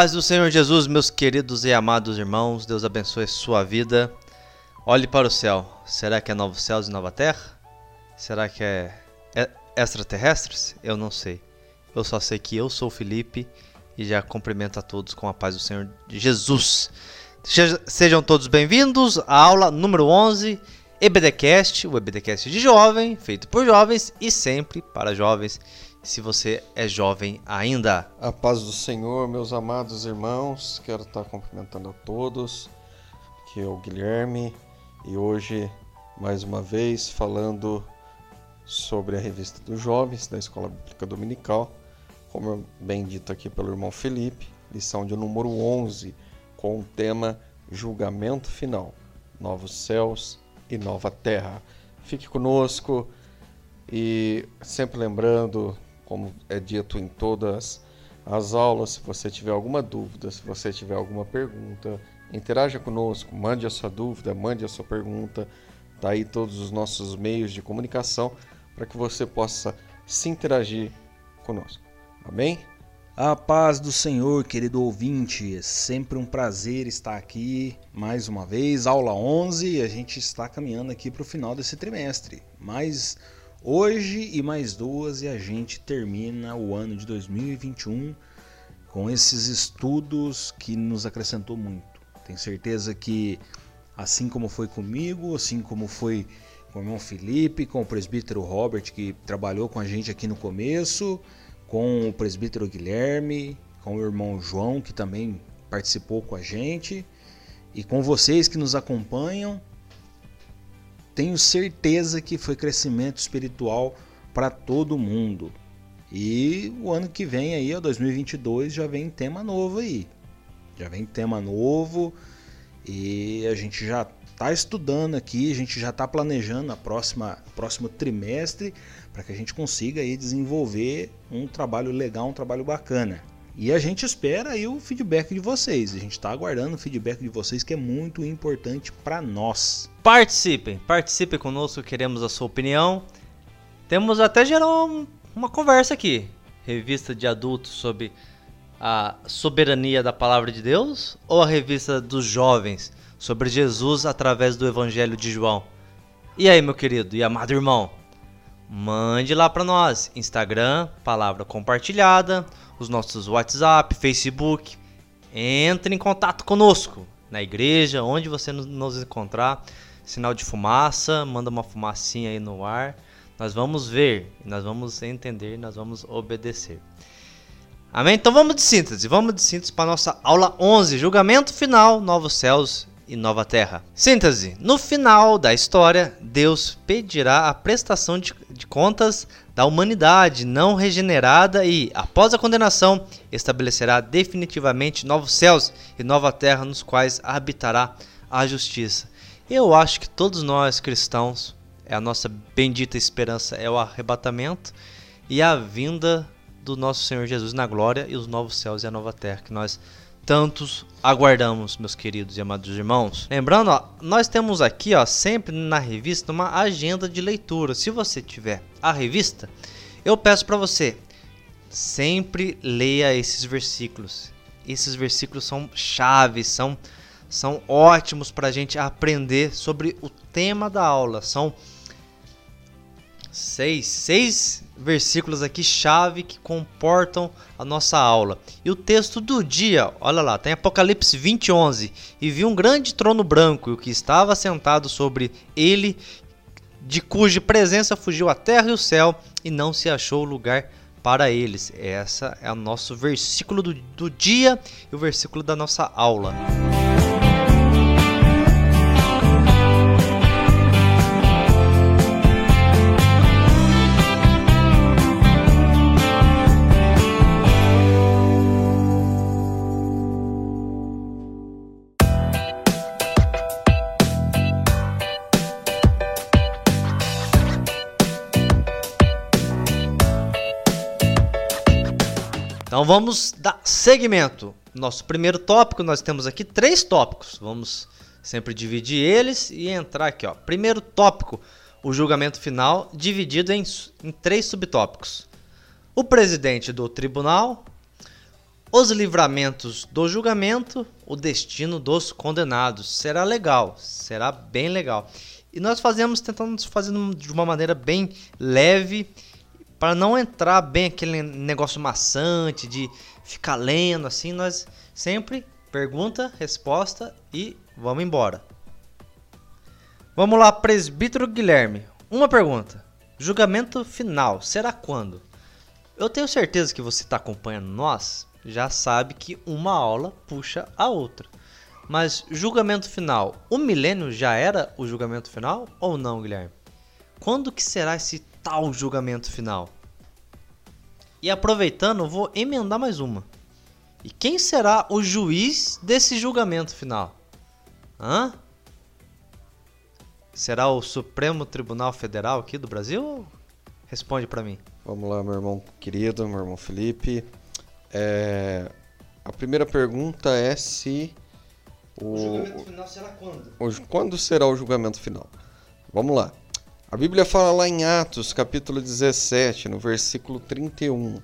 Paz do Senhor Jesus, meus queridos e amados irmãos, Deus abençoe sua vida. Olhe para o céu. Será que é novos céus e nova terra? Será que é extraterrestres? Eu não sei. Eu só sei que eu sou o Felipe e já cumprimento a todos com a paz do Senhor Jesus. Sejam todos bem-vindos à aula número 11, EBDcast, o EBDcast de jovem, feito por jovens e sempre para jovens se você é jovem ainda. A paz do Senhor, meus amados irmãos, quero estar cumprimentando a todos. Aqui é o Guilherme e hoje, mais uma vez, falando sobre a revista dos jovens da Escola Bíblica Dominical, como bem dito aqui pelo irmão Felipe, lição de número 11, com o tema Julgamento Final, Novos Céus e Nova Terra. Fique conosco e sempre lembrando como é dito em todas as aulas. Se você tiver alguma dúvida, se você tiver alguma pergunta, interaja conosco, mande a sua dúvida, mande a sua pergunta. Tá aí todos os nossos meios de comunicação para que você possa se interagir conosco. Amém? A paz do Senhor, querido ouvinte, é sempre um prazer estar aqui mais uma vez, aula 11, a gente está caminhando aqui para o final desse trimestre. Mas Hoje e mais duas e a gente termina o ano de 2021 com esses estudos que nos acrescentou muito. Tenho certeza que assim como foi comigo, assim como foi com o irmão Felipe, com o presbítero Robert que trabalhou com a gente aqui no começo, com o presbítero Guilherme, com o irmão João que também participou com a gente e com vocês que nos acompanham tenho certeza que foi crescimento espiritual para todo mundo. E o ano que vem aí, 2022, já vem tema novo aí. Já vem tema novo e a gente já está estudando aqui, a gente já está planejando a próxima próximo trimestre para que a gente consiga aí desenvolver um trabalho legal, um trabalho bacana. E a gente espera aí o feedback de vocês. A gente está aguardando o feedback de vocês que é muito importante para nós. Participem, participem conosco, queremos a sua opinião. Temos até geral uma conversa aqui. Revista de adultos sobre a soberania da palavra de Deus ou a revista dos jovens sobre Jesus através do Evangelho de João? E aí, meu querido e amado irmão? Mande lá para nós, Instagram, palavra compartilhada, os nossos WhatsApp, Facebook. Entre em contato conosco na igreja, onde você nos encontrar. Sinal de fumaça, manda uma fumacinha aí no ar. Nós vamos ver, nós vamos entender, nós vamos obedecer. Amém? Então vamos de síntese, vamos de síntese para nossa aula 11, julgamento final, novos céus e nova terra. Síntese: No final da história, Deus pedirá a prestação de, de contas da humanidade não regenerada e, após a condenação, estabelecerá definitivamente novos céus e nova terra nos quais habitará a justiça. Eu acho que todos nós cristãos, é a nossa bendita esperança é o arrebatamento e a vinda do nosso Senhor Jesus na glória e os novos céus e a nova terra que nós tantos aguardamos, meus queridos e amados irmãos. Lembrando, ó, nós temos aqui, ó, sempre na revista uma agenda de leitura. Se você tiver a revista, eu peço para você sempre leia esses versículos. Esses versículos são chaves, são são ótimos para a gente aprender sobre o tema da aula. São seis, seis versículos aqui chave que comportam a nossa aula. E o texto do dia, olha lá, tem Apocalipse 20, 11. E vi um grande trono branco e o que estava sentado sobre ele, de cuja presença fugiu a terra e o céu, e não se achou lugar para eles. Essa é o nosso versículo do, do dia e o versículo da nossa aula. Então vamos dar segmento. Nosso primeiro tópico, nós temos aqui três tópicos. Vamos sempre dividir eles e entrar aqui. Ó. Primeiro tópico, o julgamento final, dividido em, em três subtópicos. O presidente do tribunal, os livramentos do julgamento, o destino dos condenados. Será legal, será bem legal. E nós fazemos tentando fazer de uma maneira bem leve, para não entrar bem aquele negócio maçante de ficar lendo assim, nós sempre pergunta, resposta e vamos embora. Vamos lá, presbítero Guilherme. Uma pergunta. Julgamento final será quando? Eu tenho certeza que você está acompanhando nós, já sabe que uma aula puxa a outra. Mas julgamento final, o milênio já era o julgamento final ou não, Guilherme? Quando que será esse tal julgamento final? E aproveitando, vou emendar mais uma. E quem será o juiz desse julgamento final? Hã? Será o Supremo Tribunal Federal aqui do Brasil? Responde para mim. Vamos lá, meu irmão querido, meu irmão Felipe. É... A primeira pergunta é se o, o julgamento final será quando? O... Quando será o julgamento final? Vamos lá. A Bíblia fala lá em Atos, capítulo 17, no versículo 31.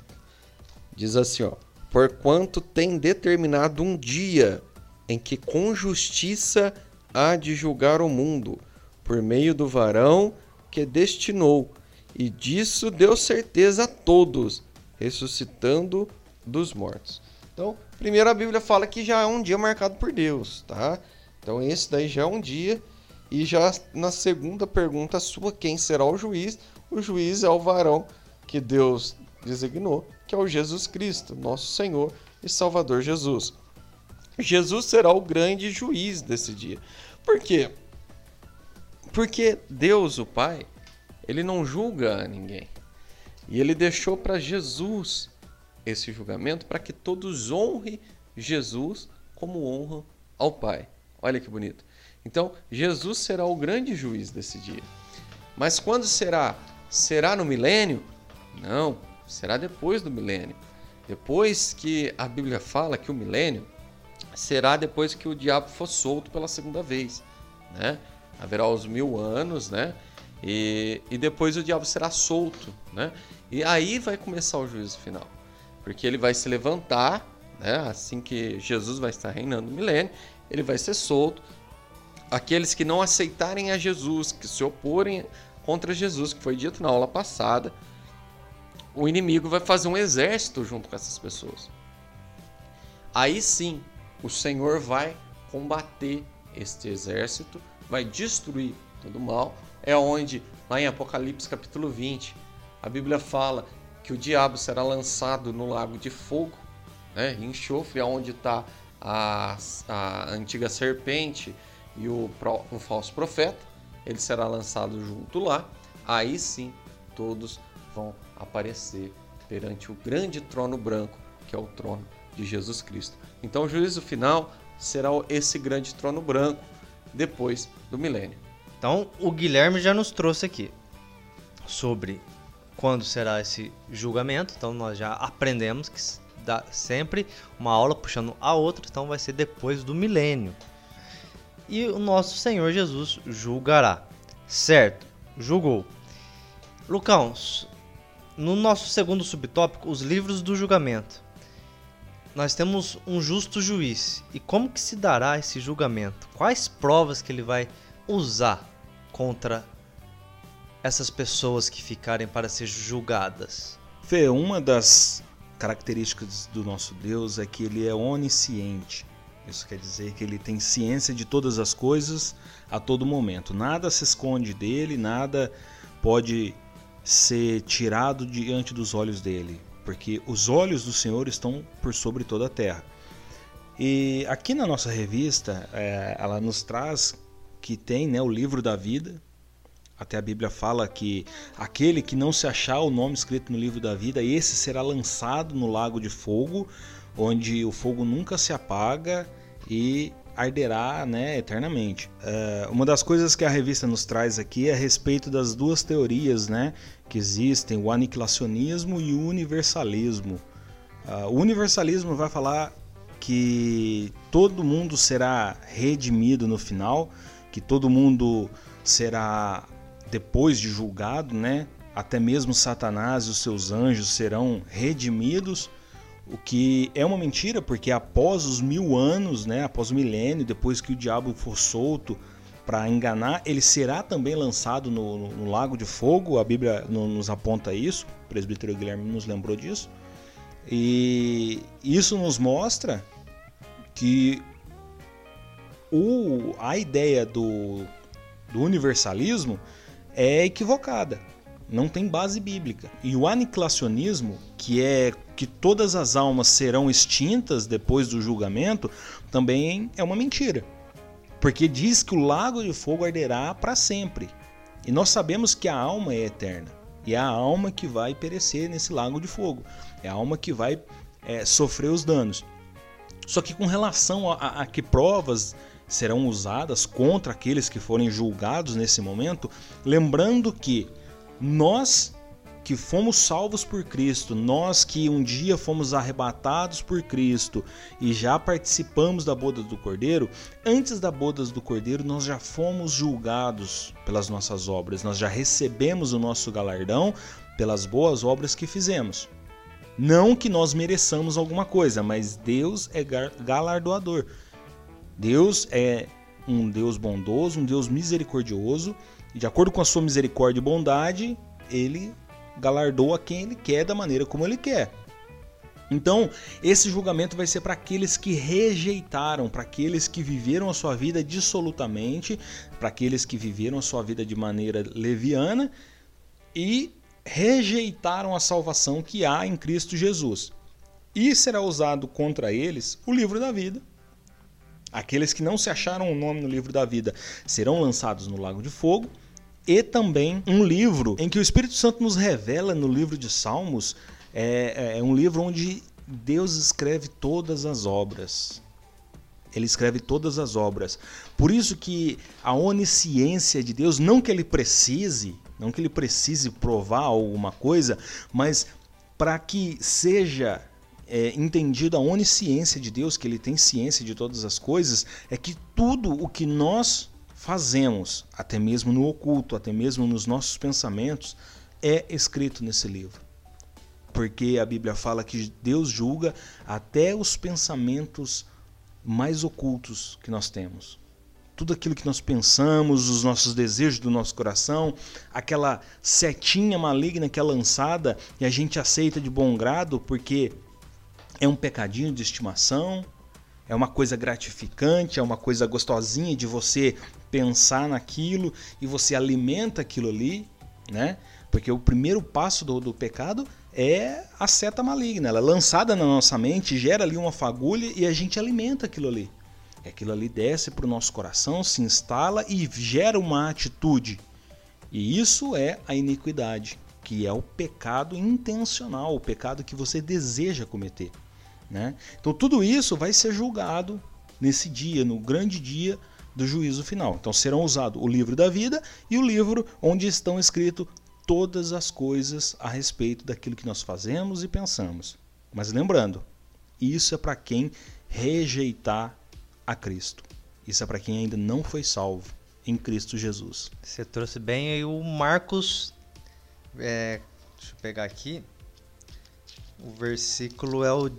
Diz assim, ó: Porquanto tem determinado um dia em que com justiça há de julgar o mundo, por meio do varão que destinou, e disso deu certeza a todos, ressuscitando dos mortos. Então, primeiro a Bíblia fala que já é um dia marcado por Deus, tá? Então esse daí já é um dia e já na segunda pergunta sua, quem será o juiz? O juiz é o varão que Deus designou, que é o Jesus Cristo, nosso Senhor e Salvador Jesus. Jesus será o grande juiz desse dia. Por quê? Porque Deus, o Pai, ele não julga ninguém. E ele deixou para Jesus esse julgamento para que todos honrem Jesus como honram ao Pai. Olha que bonito. Então, Jesus será o grande juiz desse dia. Mas quando será? Será no milênio? Não, será depois do milênio. Depois que a Bíblia fala que o milênio será depois que o diabo for solto pela segunda vez, né? Haverá os mil anos, né? E, e depois o diabo será solto, né? E aí vai começar o juízo final porque ele vai se levantar, né? assim que Jesus vai estar reinando no milênio, ele vai ser solto. Aqueles que não aceitarem a Jesus, que se oporem contra Jesus, que foi dito na aula passada, o inimigo vai fazer um exército junto com essas pessoas. Aí sim, o Senhor vai combater este exército, vai destruir todo o mal. É onde, lá em Apocalipse capítulo 20, a Bíblia fala que o diabo será lançado no lago de fogo, né, enxofre, onde está a, a antiga serpente e o, o falso profeta. Ele será lançado junto lá. Aí sim, todos vão aparecer perante o grande trono branco, que é o trono de Jesus Cristo. Então, o juízo final será esse grande trono branco depois do milênio. Então, o Guilherme já nos trouxe aqui sobre quando será esse julgamento. Então nós já aprendemos que dá sempre uma aula puxando a outra, então vai ser depois do milênio. E o nosso Senhor Jesus julgará. Certo, julgou. Lucão, no nosso segundo subtópico, os livros do julgamento. Nós temos um justo juiz. E como que se dará esse julgamento? Quais provas que ele vai usar contra essas pessoas que ficarem para ser julgadas? Fê, uma das características do nosso Deus é que ele é onisciente. Isso quer dizer que ele tem ciência de todas as coisas a todo momento. Nada se esconde dele, nada pode ser tirado diante dos olhos dele, porque os olhos do Senhor estão por sobre toda a terra. E aqui na nossa revista, é, ela nos traz que tem né, o livro da vida, até a Bíblia fala que aquele que não se achar o nome escrito no livro da vida, esse será lançado no lago de fogo, onde o fogo nunca se apaga e arderá né, eternamente. É, uma das coisas que a revista nos traz aqui é a respeito das duas teorias né, que existem, o aniquilacionismo e o universalismo. Uh, o universalismo vai falar que todo mundo será redimido no final, que todo mundo será depois de julgado, né? Até mesmo Satanás e os seus anjos serão redimidos. O que é uma mentira, porque após os mil anos, né, após o milênio, depois que o diabo for solto para enganar, ele será também lançado no, no, no, lago de fogo. A Bíblia nos aponta isso, o presbítero Guilherme nos lembrou disso. E isso nos mostra que o, a ideia do, do universalismo é equivocada não tem base bíblica. E o aniquilacionismo, que é que todas as almas serão extintas depois do julgamento, também é uma mentira. Porque diz que o lago de fogo arderá para sempre. E nós sabemos que a alma é eterna. E é a alma que vai perecer nesse lago de fogo. É a alma que vai é, sofrer os danos. Só que com relação a, a, a que provas serão usadas contra aqueles que forem julgados nesse momento, lembrando que nós que fomos salvos por Cristo, nós que um dia fomos arrebatados por Cristo e já participamos da boda do Cordeiro, antes da boda do Cordeiro nós já fomos julgados pelas nossas obras, nós já recebemos o nosso galardão pelas boas obras que fizemos. Não que nós mereçamos alguma coisa, mas Deus é galardoador. Deus é um Deus bondoso, um Deus misericordioso e de acordo com a sua misericórdia e bondade, ele galardoa quem ele quer da maneira como ele quer. Então, esse julgamento vai ser para aqueles que rejeitaram, para aqueles que viveram a sua vida dissolutamente, para aqueles que viveram a sua vida de maneira leviana e rejeitaram a salvação que há em Cristo Jesus. E será usado contra eles o livro da vida, Aqueles que não se acharam o nome no livro da vida serão lançados no lago de fogo. E também um livro em que o Espírito Santo nos revela no livro de Salmos. É, é, é um livro onde Deus escreve todas as obras. Ele escreve todas as obras. Por isso que a onisciência de Deus, não que ele precise, não que ele precise provar alguma coisa, mas para que seja é, entendido a onisciência de Deus, que ele tem ciência de todas as coisas, é que tudo o que nós fazemos, até mesmo no oculto, até mesmo nos nossos pensamentos, é escrito nesse livro. Porque a Bíblia fala que Deus julga até os pensamentos mais ocultos que nós temos. Tudo aquilo que nós pensamos, os nossos desejos do nosso coração, aquela setinha maligna que é lançada e a gente aceita de bom grado porque é um pecadinho de estimação, é uma coisa gratificante, é uma coisa gostosinha de você pensar naquilo e você alimenta aquilo ali, né? Porque o primeiro passo do, do pecado é a seta maligna, ela é lançada na nossa mente, gera ali uma fagulha e a gente alimenta aquilo ali. Aquilo ali desce para o nosso coração, se instala e gera uma atitude. E isso é a iniquidade, que é o pecado intencional, o pecado que você deseja cometer. Né? Então tudo isso vai ser julgado nesse dia, no grande dia do juízo final. Então serão usados o livro da vida e o livro onde estão escritas todas as coisas a respeito daquilo que nós fazemos e pensamos. Mas lembrando, isso é para quem rejeitar a Cristo. Isso é para quem ainda não foi salvo em Cristo Jesus. Você trouxe bem aí o Marcos. É, deixa eu pegar aqui. O versículo é o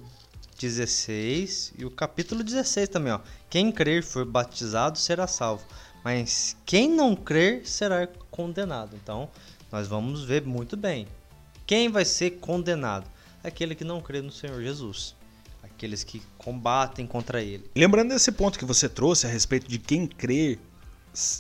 16 e o capítulo 16 também, ó. Quem crer for batizado será salvo, mas quem não crer será condenado. Então, nós vamos ver muito bem. Quem vai ser condenado? Aquele que não crê no Senhor Jesus. Aqueles que combatem contra ele. Lembrando desse ponto que você trouxe a respeito de quem crer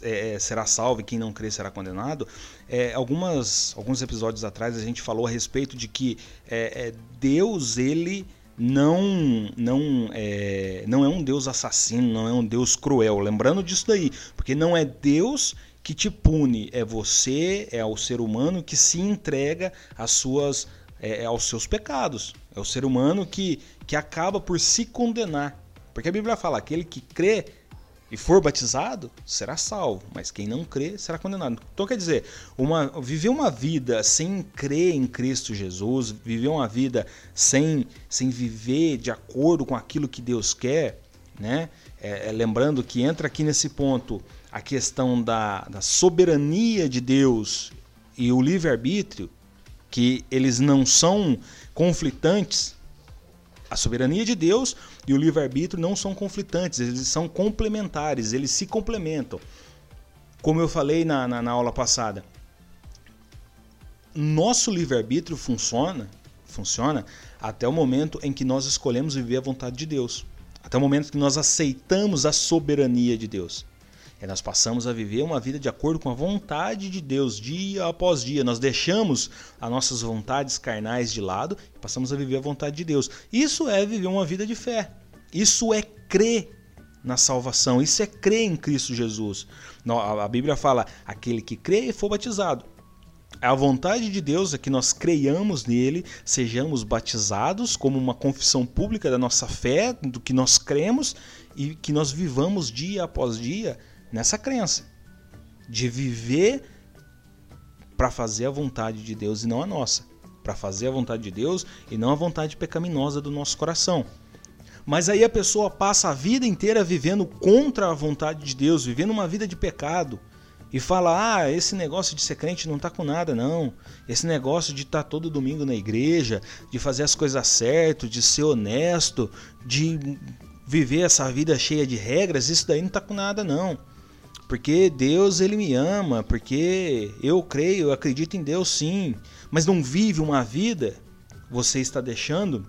é, é, será salvo e quem não crer será condenado. É, algumas, alguns episódios atrás a gente falou a respeito de que é, é Deus ele não não é, não é um Deus assassino, não é um Deus cruel. Lembrando disso daí, porque não é Deus que te pune, é você, é o ser humano que se entrega às suas, é, aos seus pecados. É o ser humano que, que acaba por se condenar. Porque a Bíblia fala: aquele que crê e for batizado, será salvo, mas quem não crê será condenado. Então quer dizer, uma, viver uma vida sem crer em Cristo Jesus, viver uma vida sem, sem viver de acordo com aquilo que Deus quer, né? É, é, lembrando que entra aqui nesse ponto a questão da, da soberania de Deus e o livre-arbítrio, que eles não são conflitantes, A soberania de Deus e o livre-arbítrio não são conflitantes, eles são complementares, eles se complementam. Como eu falei na, na, na aula passada, nosso livre-arbítrio funciona, funciona até o momento em que nós escolhemos viver a vontade de Deus. Até o momento que nós aceitamos a soberania de Deus. E nós passamos a viver uma vida de acordo com a vontade de Deus, dia após dia. Nós deixamos as nossas vontades carnais de lado e passamos a viver a vontade de Deus. Isso é viver uma vida de fé. Isso é crer na salvação. Isso é crer em Cristo Jesus. A Bíblia fala: aquele que crê e for batizado. A vontade de Deus é que nós creiamos nele, sejamos batizados como uma confissão pública da nossa fé, do que nós cremos e que nós vivamos dia após dia nessa crença de viver para fazer a vontade de Deus e não a nossa, para fazer a vontade de Deus e não a vontade pecaminosa do nosso coração. Mas aí a pessoa passa a vida inteira vivendo contra a vontade de Deus, vivendo uma vida de pecado, e fala: "Ah, esse negócio de ser crente não tá com nada não. Esse negócio de estar tá todo domingo na igreja, de fazer as coisas certo, de ser honesto, de viver essa vida cheia de regras, isso daí não tá com nada não porque Deus ele me ama, porque eu creio, eu acredito em Deus sim, mas não vive uma vida, você está deixando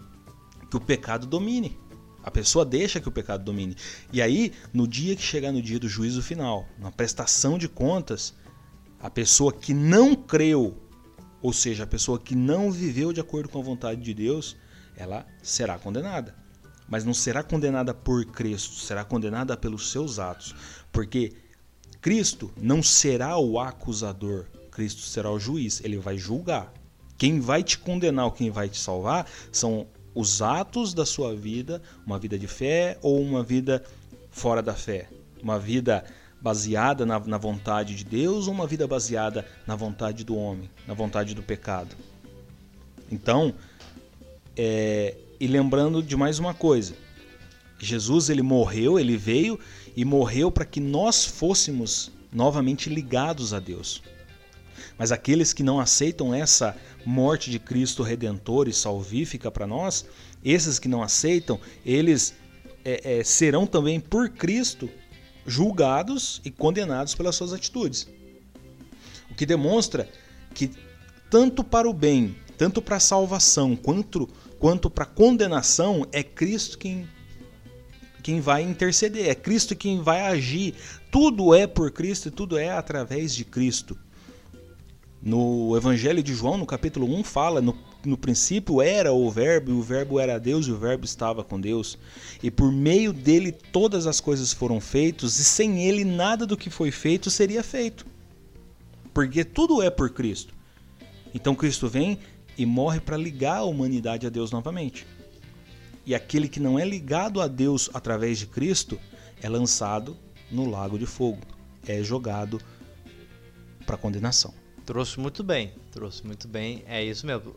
que o pecado domine. A pessoa deixa que o pecado domine. E aí, no dia que chegar no dia do juízo final, na prestação de contas, a pessoa que não creu, ou seja, a pessoa que não viveu de acordo com a vontade de Deus, ela será condenada. Mas não será condenada por Cristo, será condenada pelos seus atos. Porque Cristo não será o acusador, Cristo será o juiz, ele vai julgar. Quem vai te condenar ou quem vai te salvar são os atos da sua vida, uma vida de fé ou uma vida fora da fé, uma vida baseada na, na vontade de Deus ou uma vida baseada na vontade do homem, na vontade do pecado. Então, é, e lembrando de mais uma coisa, Jesus ele morreu, ele veio e morreu para que nós fôssemos novamente ligados a Deus. Mas aqueles que não aceitam essa morte de Cristo redentor e salvífica para nós, esses que não aceitam, eles é, é, serão também por Cristo julgados e condenados pelas suas atitudes. O que demonstra que tanto para o bem, tanto para a salvação, quanto, quanto para a condenação, é Cristo quem quem vai interceder, é Cristo quem vai agir. Tudo é por Cristo e tudo é através de Cristo. No Evangelho de João, no capítulo 1, fala: no, no princípio era o Verbo, e o Verbo era Deus, e o Verbo estava com Deus. E por meio dele todas as coisas foram feitas, e sem ele nada do que foi feito seria feito. Porque tudo é por Cristo. Então Cristo vem e morre para ligar a humanidade a Deus novamente e aquele que não é ligado a Deus através de Cristo é lançado no lago de fogo, é jogado para condenação. Trouxe muito bem, trouxe muito bem, é isso mesmo.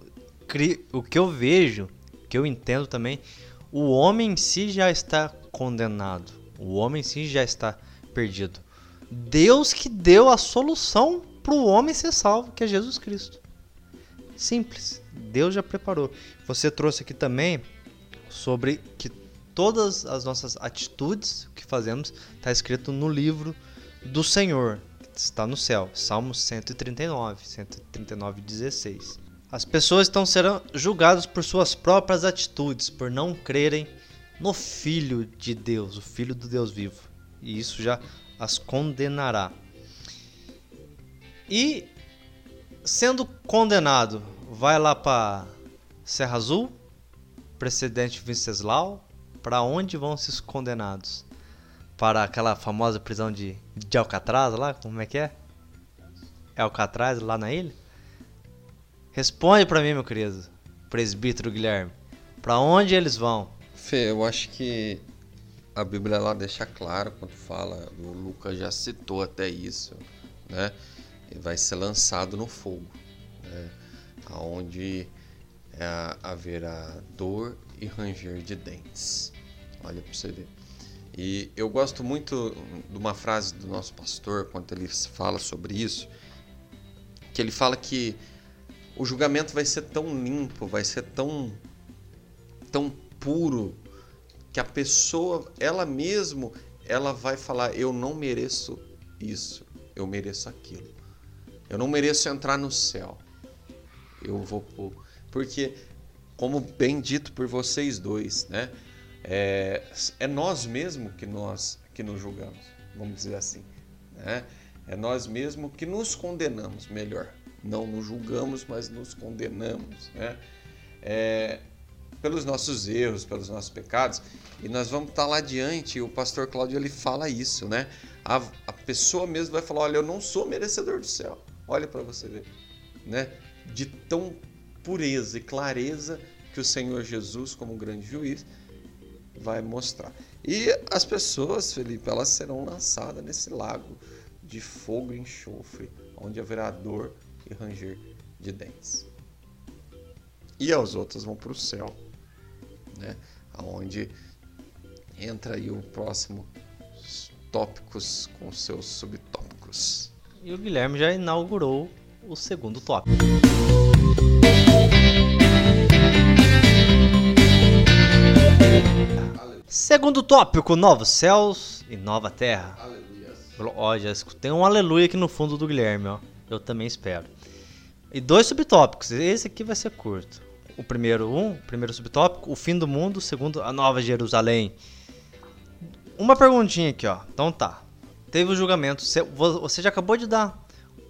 O que eu vejo, que eu entendo também, o homem em si já está condenado, o homem em si já está perdido. Deus que deu a solução para o homem ser salvo, que é Jesus Cristo. Simples. Deus já preparou. Você trouxe aqui também sobre que todas as nossas atitudes que fazemos está escrito no livro do Senhor, que está no céu, Salmo 139, 139, 16. As pessoas estão serão julgadas por suas próprias atitudes, por não crerem no Filho de Deus, o Filho do Deus vivo. E isso já as condenará. E sendo condenado, vai lá para Serra Azul, precedente Venceslau, para onde vão esses condenados? Para aquela famosa prisão de, de Alcatraz lá? Como é que é? É Alcatraz lá na ilha? Responde para mim, meu querido presbítero Guilherme. Para onde eles vão? Fê, eu acho que a Bíblia lá deixa claro quando fala, o Lucas já citou até isso, né? Ele vai ser lançado no fogo, né? Onde é, haverá dor e ranger de dentes. Olha para você ver. E eu gosto muito de uma frase do nosso pastor, quando ele fala sobre isso, que ele fala que o julgamento vai ser tão limpo, vai ser tão, tão puro que a pessoa, ela mesmo, ela vai falar: eu não mereço isso, eu mereço aquilo. Eu não mereço entrar no céu. Eu vou porque como bem dito por vocês dois, né? É, é nós mesmos que nós que nos julgamos, vamos dizer assim, né? É nós mesmos que nos condenamos, melhor. Não nos julgamos, mas nos condenamos, né? É, pelos nossos erros, pelos nossos pecados. E nós vamos estar lá adiante, e o pastor Cláudio ele fala isso, né? A, a pessoa mesmo vai falar: Olha, eu não sou merecedor do céu. Olha para você ver, né? De tão pureza e clareza que o Senhor Jesus, como um grande juiz, vai mostrar. E as pessoas, Felipe, elas serão lançadas nesse lago de fogo e enxofre, onde haverá dor e ranger de dentes. E as outras vão para o céu, né? Onde entra aí o próximo tópicos com seus subtópicos. E o Guilherme já inaugurou o segundo tópico. Segundo tópico, novos céus e nova terra. Ó, já escutei um aleluia aqui no fundo do Guilherme, ó. Eu também espero. E dois subtópicos. Esse aqui vai ser curto. O primeiro, um, primeiro subtópico, o fim do mundo. O segundo, a nova Jerusalém. Uma perguntinha aqui, ó. Então tá. Teve o julgamento. Você já acabou de dar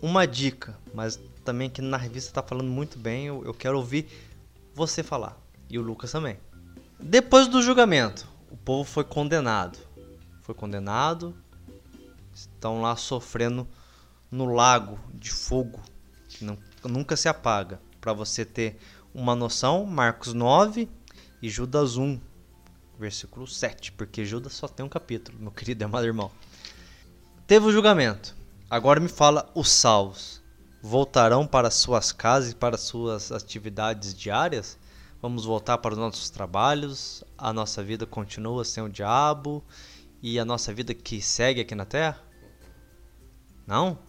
uma dica, mas também que na revista tá falando muito bem. Eu, eu quero ouvir você falar. E o Lucas também. Depois do julgamento, o povo foi condenado. Foi condenado. Estão lá sofrendo no lago de fogo que não, nunca se apaga. Para você ter uma noção, Marcos 9 e Judas 1, versículo 7, porque Judas só tem um capítulo, meu querido amado irmão. Teve o julgamento. Agora me fala os salvos. Voltarão para suas casas e para suas atividades diárias? Vamos voltar para os nossos trabalhos? A nossa vida continua sem o diabo? E a nossa vida que segue aqui na terra? Não?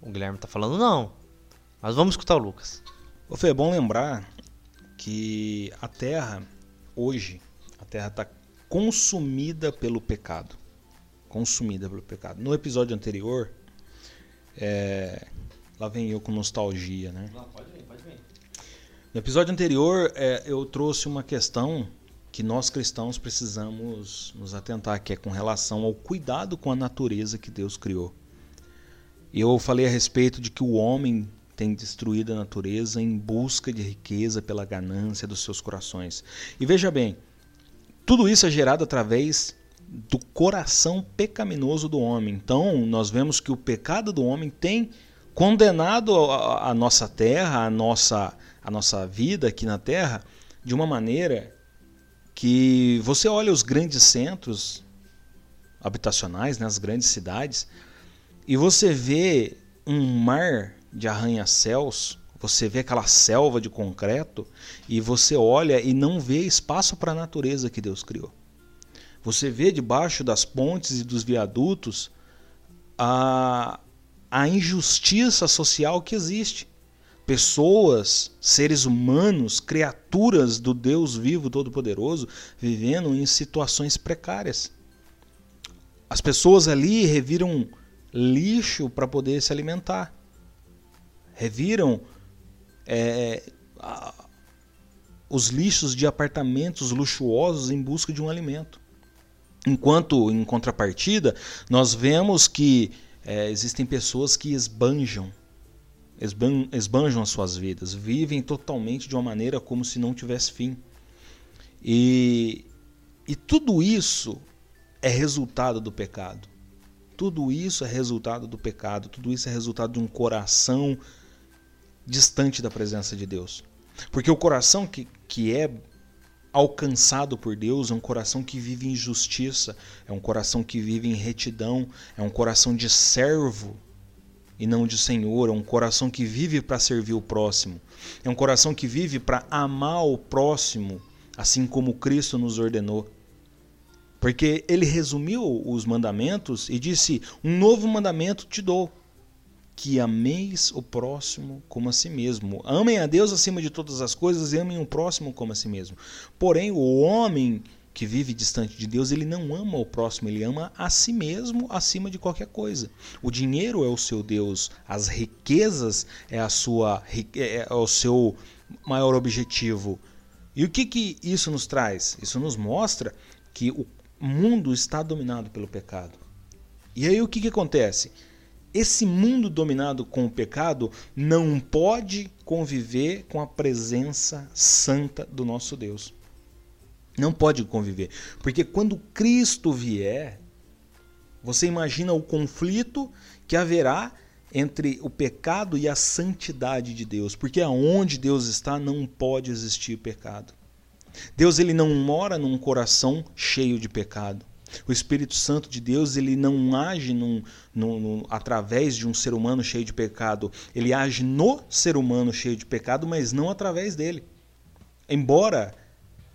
O Guilherme está falando não. Mas vamos escutar o Lucas. Ô Fê, é bom lembrar que a terra, hoje, a terra está consumida pelo pecado. Consumida pelo pecado. No episódio anterior, é... lá vem eu com nostalgia, né? Não, pode vir, pode vir. No episódio anterior, é, eu trouxe uma questão que nós cristãos precisamos nos atentar, que é com relação ao cuidado com a natureza que Deus criou. Eu falei a respeito de que o homem tem destruído a natureza em busca de riqueza pela ganância dos seus corações. E veja bem, tudo isso é gerado através do coração pecaminoso do homem. Então, nós vemos que o pecado do homem tem condenado a, a nossa terra, a nossa, a nossa vida aqui na terra, de uma maneira que você olha os grandes centros habitacionais, né, as grandes cidades, e você vê um mar de arranha-céus, você vê aquela selva de concreto e você olha e não vê espaço para a natureza que Deus criou. Você vê debaixo das pontes e dos viadutos a, a injustiça social que existe. Pessoas, seres humanos, criaturas do Deus vivo todo-poderoso, vivendo em situações precárias. As pessoas ali reviram lixo para poder se alimentar reviram é, os lixos de apartamentos luxuosos em busca de um alimento. Enquanto, em contrapartida, nós vemos que é, existem pessoas que esbanjam, esban, esbanjam as suas vidas, vivem totalmente de uma maneira como se não tivesse fim. E, e tudo isso é resultado do pecado. Tudo isso é resultado do pecado, tudo isso é resultado de um coração distante da presença de Deus. Porque o coração que, que é alcançado por Deus é um coração que vive em justiça, é um coração que vive em retidão, é um coração de servo e não de senhor, é um coração que vive para servir o próximo, é um coração que vive para amar o próximo, assim como Cristo nos ordenou. Porque ele resumiu os mandamentos e disse: Um novo mandamento te dou, que ameis o próximo como a si mesmo. Amem a Deus acima de todas as coisas e amem o próximo como a si mesmo. Porém, o homem que vive distante de Deus, ele não ama o próximo, ele ama a si mesmo acima de qualquer coisa. O dinheiro é o seu Deus, as riquezas é a sua é, é o seu maior objetivo. E o que que isso nos traz? Isso nos mostra que o mundo está dominado pelo pecado. E aí o que que acontece? Esse mundo dominado com o pecado não pode conviver com a presença santa do nosso Deus. Não pode conviver. Porque quando Cristo vier, você imagina o conflito que haverá entre o pecado e a santidade de Deus, porque aonde Deus está não pode existir pecado. Deus ele não mora num coração cheio de pecado. O Espírito Santo de Deus ele não age num, num, num, através de um ser humano cheio de pecado. Ele age no ser humano cheio de pecado, mas não através dele. Embora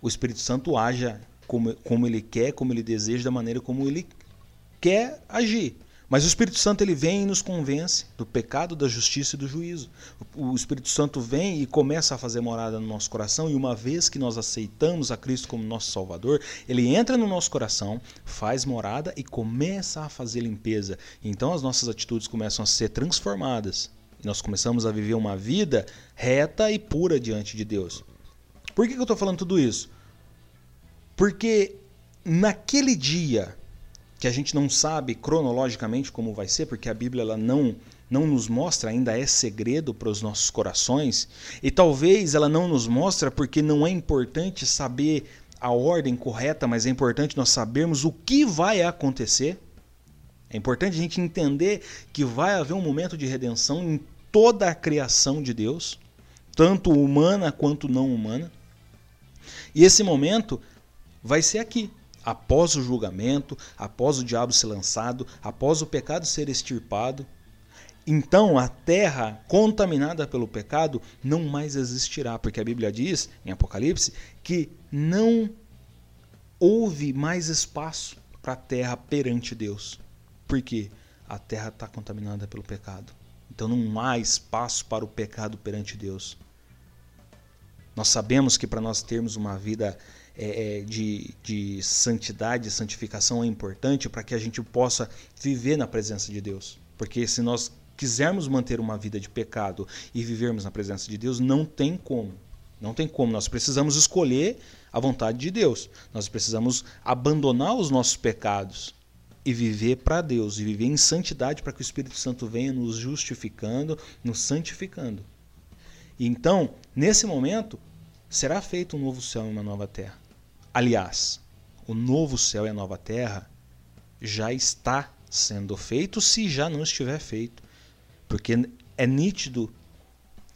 o Espírito Santo haja como, como ele quer, como ele deseja, da maneira como ele quer agir. Mas o Espírito Santo ele vem e nos convence do pecado, da justiça e do juízo. O Espírito Santo vem e começa a fazer morada no nosso coração, e uma vez que nós aceitamos a Cristo como nosso Salvador, ele entra no nosso coração, faz morada e começa a fazer limpeza. Então as nossas atitudes começam a ser transformadas. Nós começamos a viver uma vida reta e pura diante de Deus. Por que eu estou falando tudo isso? Porque naquele dia que a gente não sabe cronologicamente como vai ser, porque a Bíblia ela não não nos mostra, ainda é segredo para os nossos corações, e talvez ela não nos mostra porque não é importante saber a ordem correta, mas é importante nós sabermos o que vai acontecer. É importante a gente entender que vai haver um momento de redenção em toda a criação de Deus, tanto humana quanto não humana. E esse momento vai ser aqui, após o julgamento, após o diabo ser lançado, após o pecado ser extirpado. Então a terra contaminada pelo pecado não mais existirá, porque a Bíblia diz, em Apocalipse, que não houve mais espaço para a terra perante Deus. Porque a terra está contaminada pelo pecado. Então não há espaço para o pecado perante Deus. Nós sabemos que para nós termos uma vida é, é, de, de santidade, santificação é importante para que a gente possa viver na presença de Deus. Porque se nós quisermos manter uma vida de pecado e vivermos na presença de Deus, não tem como. Não tem como. Nós precisamos escolher a vontade de Deus. Nós precisamos abandonar os nossos pecados e viver para Deus, e viver em santidade para que o Espírito Santo venha nos justificando, nos santificando. Então, nesse momento, será feito um novo céu e uma nova terra. Aliás, o novo céu e a nova terra já está sendo feito se já não estiver feito. Porque é nítido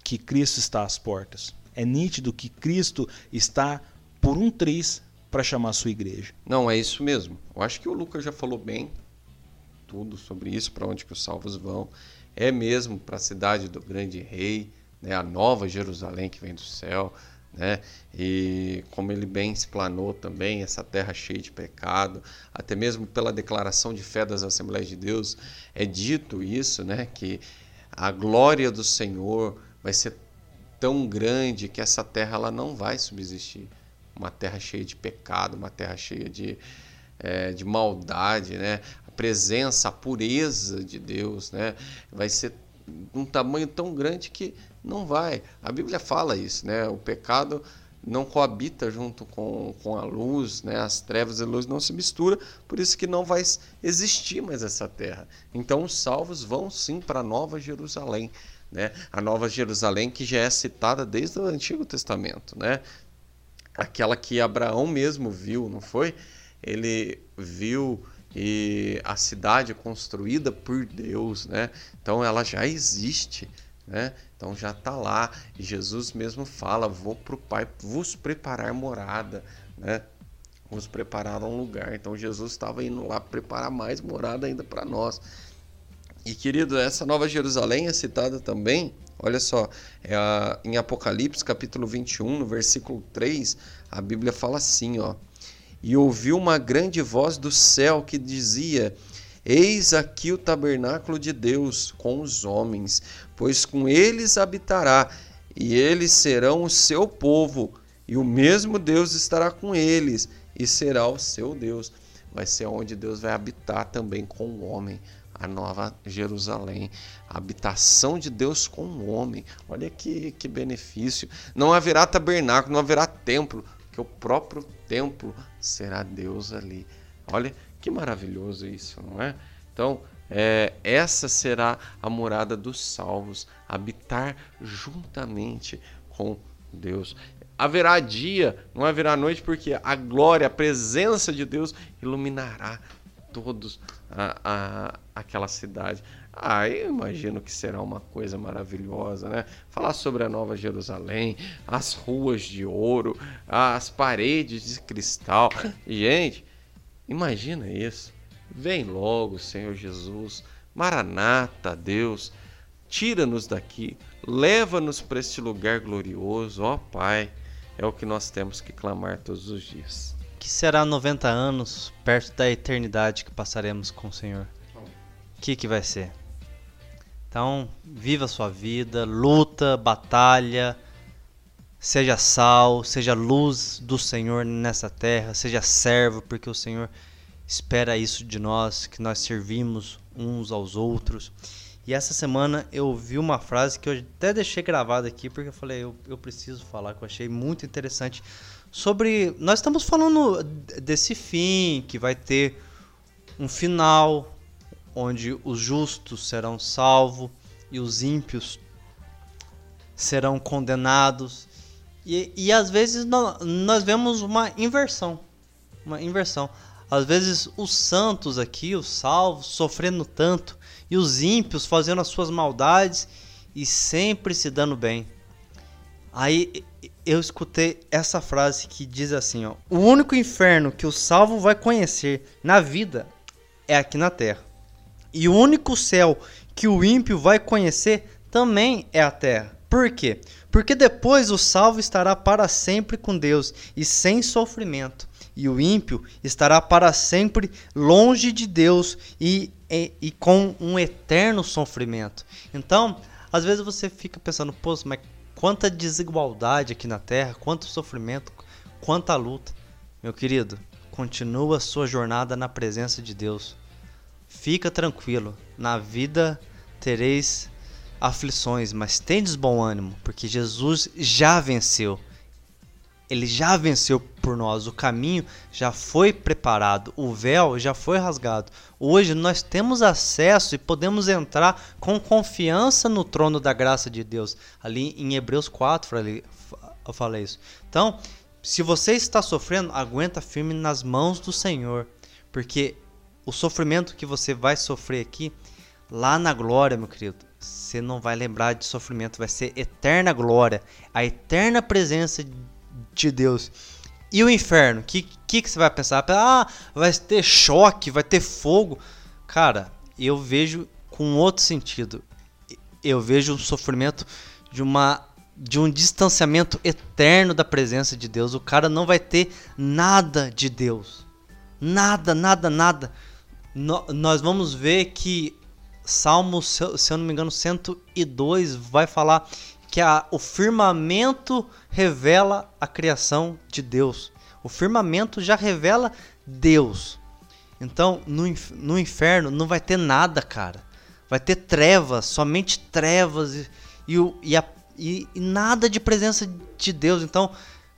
que Cristo está às portas. É nítido que Cristo está por um triz para chamar a sua igreja. Não, é isso mesmo. Eu acho que o Lucas já falou bem tudo sobre isso, para onde que os salvos vão. É mesmo para a cidade do grande rei, né, a nova Jerusalém que vem do céu né? E como ele bem explanou também, essa terra cheia de pecado, até mesmo pela declaração de fé das Assembleias de Deus, é dito isso, né? Que a glória do Senhor vai ser tão grande que essa terra ela não vai subsistir. Uma terra cheia de pecado, uma terra cheia de, é, de maldade, né? A presença, a pureza de Deus, né? Vai ser um tamanho tão grande que não vai. A Bíblia fala isso, né? O pecado não coabita junto com, com a luz, né? as trevas e a luz não se misturam, por isso que não vai existir mais essa terra. Então os salvos vão sim para a Nova Jerusalém, né? a Nova Jerusalém que já é citada desde o Antigo Testamento, né? aquela que Abraão mesmo viu, não foi? Ele viu e a cidade construída por Deus, né? Então ela já existe, né? Então já está lá e Jesus mesmo fala: vou para o Pai vos preparar morada, né? Vos preparar um lugar. Então Jesus estava indo lá preparar mais morada ainda para nós. E querido, essa Nova Jerusalém é citada também, olha só, é a, em Apocalipse capítulo 21, no versículo 3, a Bíblia fala assim, ó: E ouviu uma grande voz do céu que dizia: Eis aqui o tabernáculo de Deus com os homens, pois com eles habitará, e eles serão o seu povo, e o mesmo Deus estará com eles, e será o seu Deus. Vai ser onde Deus vai habitar também com o homem a nova Jerusalém, a habitação de Deus com o homem. Olha que, que benefício. Não haverá tabernáculo, não haverá templo, que o próprio templo será Deus ali. Olha que maravilhoso isso, não é? Então, é, essa será a morada dos salvos, habitar juntamente com Deus. Haverá dia, não haverá noite, porque a glória, a presença de Deus iluminará todos a, a, aquela cidade. Ah, eu imagino que será uma coisa maravilhosa, né? Falar sobre a Nova Jerusalém, as ruas de ouro, as paredes de cristal. Gente, imagina isso. Vem logo, Senhor Jesus. Maranata, Deus. Tira-nos daqui. Leva-nos para este lugar glorioso, ó Pai. É o que nós temos que clamar todos os dias que será 90 anos perto da eternidade que passaremos com o Senhor? O que, que vai ser? Então, viva a sua vida, luta, batalha, seja sal, seja luz do Senhor nessa terra, seja servo, porque o Senhor espera isso de nós, que nós servimos uns aos outros. E essa semana eu ouvi uma frase que eu até deixei gravada aqui, porque eu falei, eu, eu preciso falar, que eu achei muito interessante sobre. Nós estamos falando desse fim, que vai ter um final, onde os justos serão salvos e os ímpios serão condenados. E, e às vezes nós, nós vemos uma inversão. Uma inversão. Às vezes os santos aqui, os salvos, sofrendo tanto, e os ímpios fazendo as suas maldades e sempre se dando bem. Aí eu escutei essa frase que diz assim, ó: "O único inferno que o salvo vai conhecer na vida é aqui na terra. E o único céu que o ímpio vai conhecer também é a terra. Por quê? Porque depois o salvo estará para sempre com Deus e sem sofrimento, e o ímpio estará para sempre longe de Deus e, e, e com um eterno sofrimento. Então, às vezes você fica pensando, pô, mas quanta desigualdade aqui na Terra, quanto sofrimento, quanta luta. Meu querido, continua a sua jornada na presença de Deus. Fica tranquilo, na vida tereis aflições, mas tendes bom ânimo, porque Jesus já venceu. Ele já venceu por nós, o caminho já foi preparado, o véu já foi rasgado. Hoje nós temos acesso e podemos entrar com confiança no trono da graça de Deus. Ali em Hebreus 4 eu falei isso. Então, se você está sofrendo, aguenta firme nas mãos do Senhor, porque o sofrimento que você vai sofrer aqui, lá na glória, meu querido, você não vai lembrar de sofrimento, vai ser eterna glória, a eterna presença de Deus. E o inferno? O que, que, que você vai pensar? Ah, vai ter choque, vai ter fogo. Cara, eu vejo com outro sentido. Eu vejo um sofrimento de uma de um distanciamento eterno da presença de Deus. O cara não vai ter nada de Deus. Nada, nada, nada. No, nós vamos ver que Salmo, se eu não me engano, 102 vai falar que a, o firmamento revela a criação de Deus. O firmamento já revela Deus. Então, no, no inferno não vai ter nada, cara. Vai ter trevas, somente trevas e, e, e, a, e, e nada de presença de Deus. Então,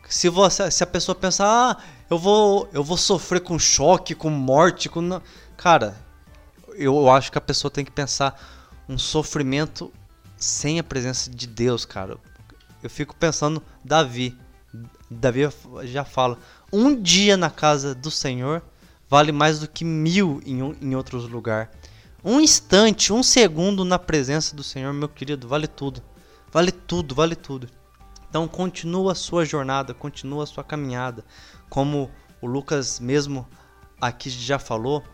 se, você, se a pessoa pensar, ah, eu vou, eu vou sofrer com choque, com morte, com. Cara, eu acho que a pessoa tem que pensar um sofrimento sem a presença de Deus, cara. Eu fico pensando, Davi. Davi já fala: um dia na casa do Senhor vale mais do que mil em, em outros lugares. Um instante, um segundo na presença do Senhor, meu querido, vale tudo. Vale tudo, vale tudo. Então continua a sua jornada, continua a sua caminhada. Como o Lucas mesmo aqui já falou,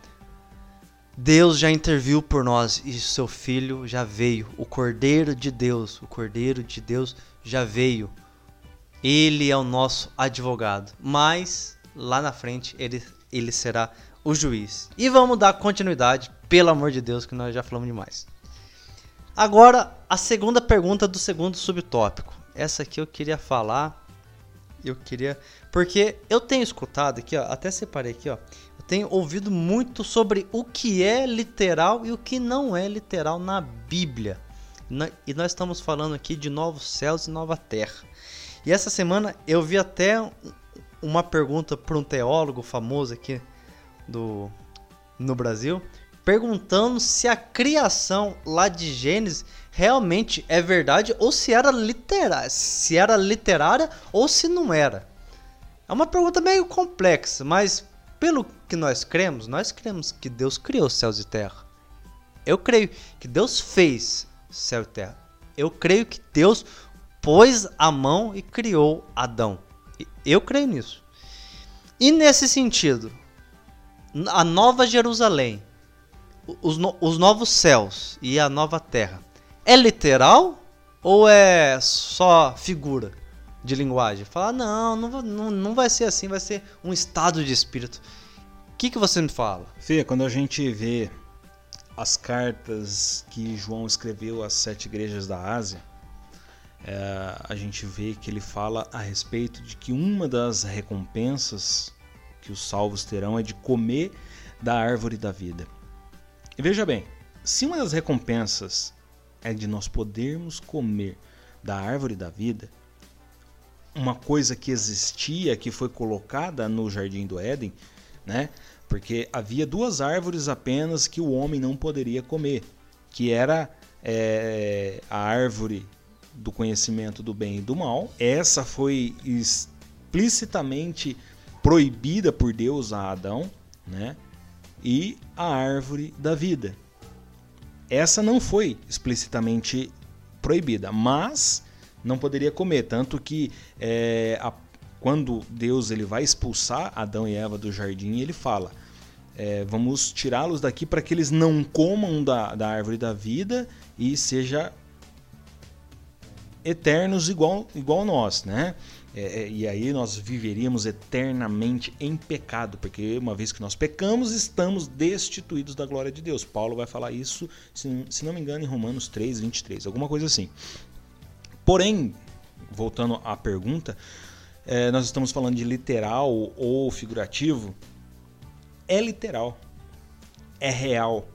Deus já interviu por nós e seu filho já veio. O Cordeiro de Deus, o Cordeiro de Deus já veio. Ele é o nosso advogado, mas lá na frente ele, ele será o juiz. E vamos dar continuidade Pelo amor de Deus, que nós já falamos demais. Agora, a segunda pergunta do segundo subtópico. Essa aqui eu queria falar. Eu queria. Porque eu tenho escutado aqui, ó. Até separei aqui, ó. Tenho ouvido muito sobre o que é literal e o que não é literal na Bíblia. E nós estamos falando aqui de novos céus e nova terra. E essa semana eu vi até uma pergunta para um teólogo famoso aqui do no Brasil, perguntando se a criação lá de Gênesis realmente é verdade ou se era literária, se era literária ou se não era. É uma pergunta meio complexa, mas pelo que nós cremos, nós cremos que Deus criou céus e terra. Eu creio que Deus fez céu e terra. Eu creio que Deus pôs a mão e criou Adão. Eu creio nisso. E nesse sentido, a nova Jerusalém, os, no, os novos céus e a nova terra, é literal ou é só figura de linguagem? Falar, não, não, não, não vai ser assim, vai ser um estado de espírito. O que, que você me fala? Fê, quando a gente vê as cartas que João escreveu às sete igrejas da Ásia, é, a gente vê que ele fala a respeito de que uma das recompensas que os salvos terão é de comer da árvore da vida. E veja bem, se uma das recompensas é de nós podermos comer da árvore da vida, uma coisa que existia, que foi colocada no jardim do Éden, né? Porque havia duas árvores apenas que o homem não poderia comer, que era é, a árvore do conhecimento do bem e do mal. Essa foi explicitamente proibida por Deus a Adão, né? E a árvore da vida. Essa não foi explicitamente proibida, mas não poderia comer, tanto que é, a, quando Deus ele vai expulsar Adão e Eva do jardim, ele fala: é, vamos tirá-los daqui para que eles não comam da, da árvore da vida e seja eternos igual, igual nós, né? É, é, e aí nós viveríamos eternamente em pecado, porque uma vez que nós pecamos, estamos destituídos da glória de Deus. Paulo vai falar isso, se, se não me engano, em Romanos 3, 23, alguma coisa assim. Porém, voltando à pergunta, é, nós estamos falando de literal ou figurativo. É literal, é real.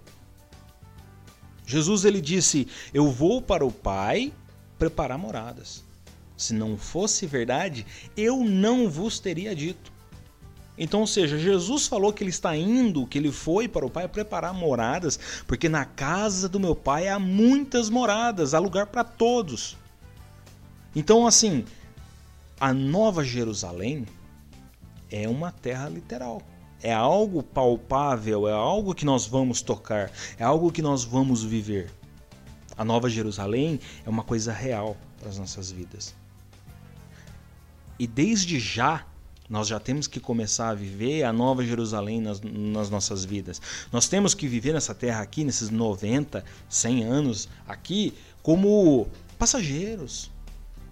Jesus ele disse: Eu vou para o Pai preparar moradas. Se não fosse verdade, eu não vos teria dito. Então, ou seja, Jesus falou que ele está indo, que ele foi para o Pai preparar moradas, porque na casa do meu Pai há muitas moradas, há lugar para todos. Então, assim, a Nova Jerusalém é uma terra literal. É algo palpável, é algo que nós vamos tocar, é algo que nós vamos viver. A Nova Jerusalém é uma coisa real para as nossas vidas. E desde já, nós já temos que começar a viver a Nova Jerusalém nas, nas, nossas vidas. Nós temos que viver nessa terra aqui, nesses 90, 100 anos aqui, como passageiros,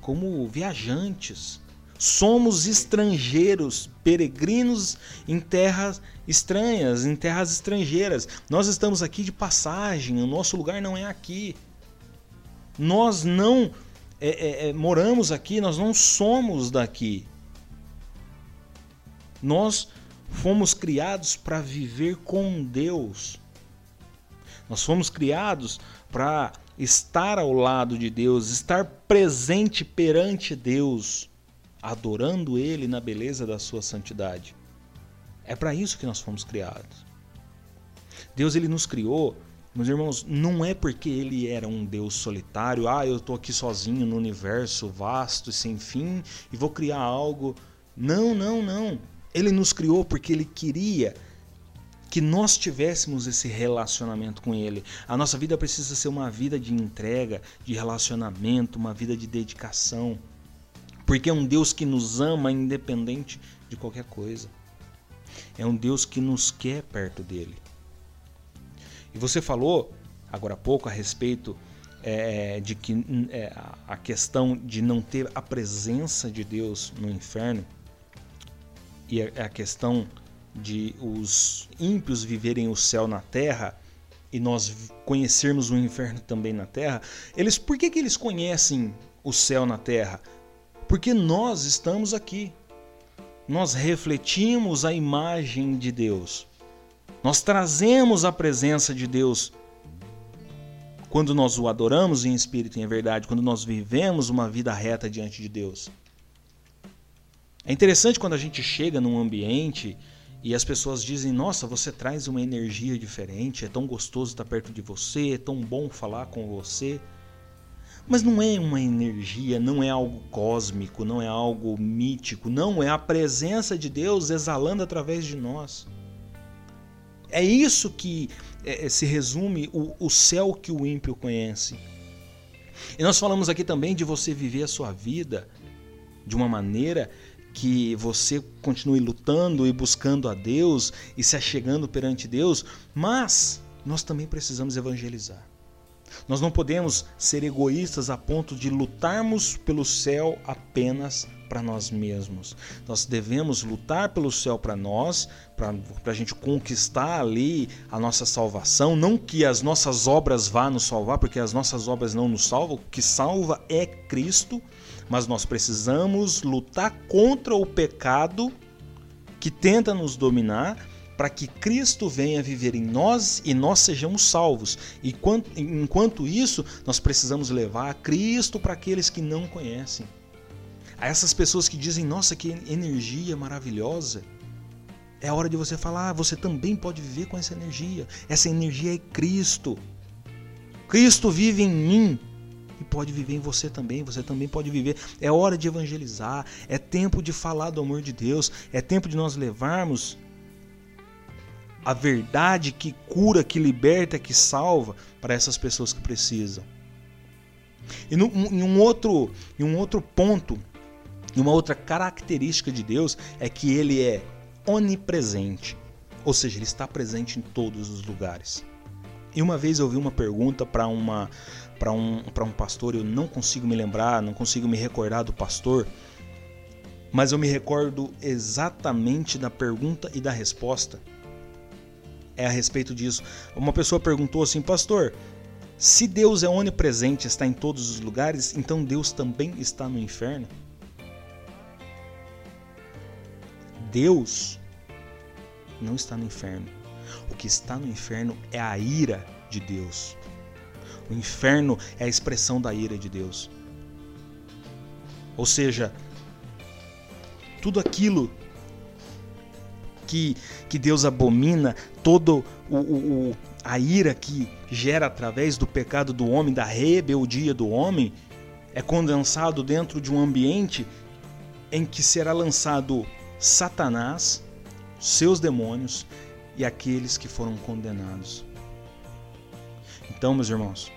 como viajantes. Somos estrangeiros, peregrinos em terras estranhas, em terras estrangeiras. Nós estamos aqui de passagem, o nosso lugar não é aqui. Nós não é, é, é, moramos aqui, nós não somos daqui. Nós fomos criados para viver com Deus. Nós fomos criados para estar ao lado de Deus, estar presente perante Deus, adorando Ele na beleza da sua santidade. É para isso que nós fomos criados. Deus ele nos criou meus irmãos, não é porque ele era um Deus solitário, ah, eu estou aqui sozinho no universo vasto e sem fim e vou criar algo. Não, não, não. Ele nos criou porque ele queria que nós tivéssemos esse relacionamento com ele. A nossa vida precisa ser uma vida de entrega, de relacionamento, uma vida de dedicação. Porque é um Deus que nos ama independente de qualquer coisa. É um Deus que nos quer perto dele. E você falou agora há pouco a respeito é, de que é, a questão de não ter a presença de Deus no inferno e a, a questão de os ímpios viverem o céu na terra e nós conhecermos o inferno também na terra, eles por que, que eles conhecem o céu na terra? Porque nós estamos aqui. Nós refletimos a imagem de Deus. Nós trazemos a presença de Deus quando nós o adoramos em espírito e em verdade, quando nós vivemos uma vida reta diante de Deus. É interessante quando a gente chega num ambiente e as pessoas dizem: Nossa, você traz uma energia diferente, é tão gostoso estar perto de você, é tão bom falar com você. Mas não é uma energia, não é algo cósmico, não é algo mítico, não, é a presença de Deus exalando através de nós. É isso que é, é, se resume o, o céu que o ímpio conhece. E nós falamos aqui também de você viver a sua vida de uma maneira que você continue lutando e buscando a Deus e se achegando perante Deus, mas nós também precisamos evangelizar. Nós não podemos ser egoístas a ponto de lutarmos pelo céu apenas para nós mesmos. Nós devemos lutar pelo céu para nós, para a gente conquistar ali a nossa salvação. Não que as nossas obras vá nos salvar, porque as nossas obras não nos salvam. O que salva é Cristo, mas nós precisamos lutar contra o pecado que tenta nos dominar para que Cristo venha viver em nós e nós sejamos salvos. E enquanto isso, nós precisamos levar Cristo para aqueles que não conhecem. A essas pessoas que dizem, nossa, que energia maravilhosa. É hora de você falar, ah, você também pode viver com essa energia. Essa energia é Cristo. Cristo vive em mim e pode viver em você também. Você também pode viver. É hora de evangelizar. É tempo de falar do amor de Deus. É tempo de nós levarmos a verdade que cura, que liberta, que salva para essas pessoas que precisam. E no, em, um outro, em um outro ponto, uma outra característica de Deus é que ele é onipresente, ou seja, ele está presente em todos os lugares. E uma vez eu vi uma pergunta para uma para um, para um pastor, eu não consigo me lembrar, não consigo me recordar do pastor, mas eu me recordo exatamente da pergunta e da resposta é a respeito disso. Uma pessoa perguntou assim, pastor, se Deus é onipresente, está em todos os lugares, então Deus também está no inferno? Deus não está no inferno. O que está no inferno é a ira de Deus. O inferno é a expressão da ira de Deus. Ou seja, tudo aquilo que, que Deus abomina, todo o, o, a ira que gera através do pecado do homem, da rebeldia do homem, é condensado dentro de um ambiente em que será lançado Satanás, seus demônios e aqueles que foram condenados. Então, meus irmãos,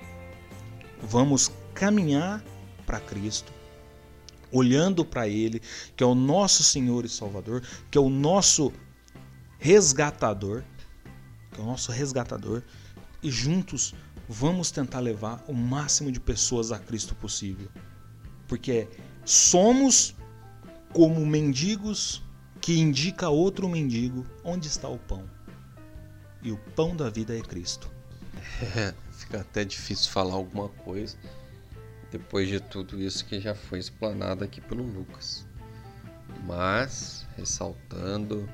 vamos caminhar para Cristo, olhando para Ele, que é o nosso Senhor e Salvador, que é o nosso resgatador, que é o nosso resgatador, e juntos vamos tentar levar o máximo de pessoas a Cristo possível. Porque somos como mendigos que indica outro mendigo onde está o pão. E o pão da vida é Cristo. Fica até difícil falar alguma coisa depois de tudo isso que já foi explanado aqui pelo Lucas. Mas, ressaltando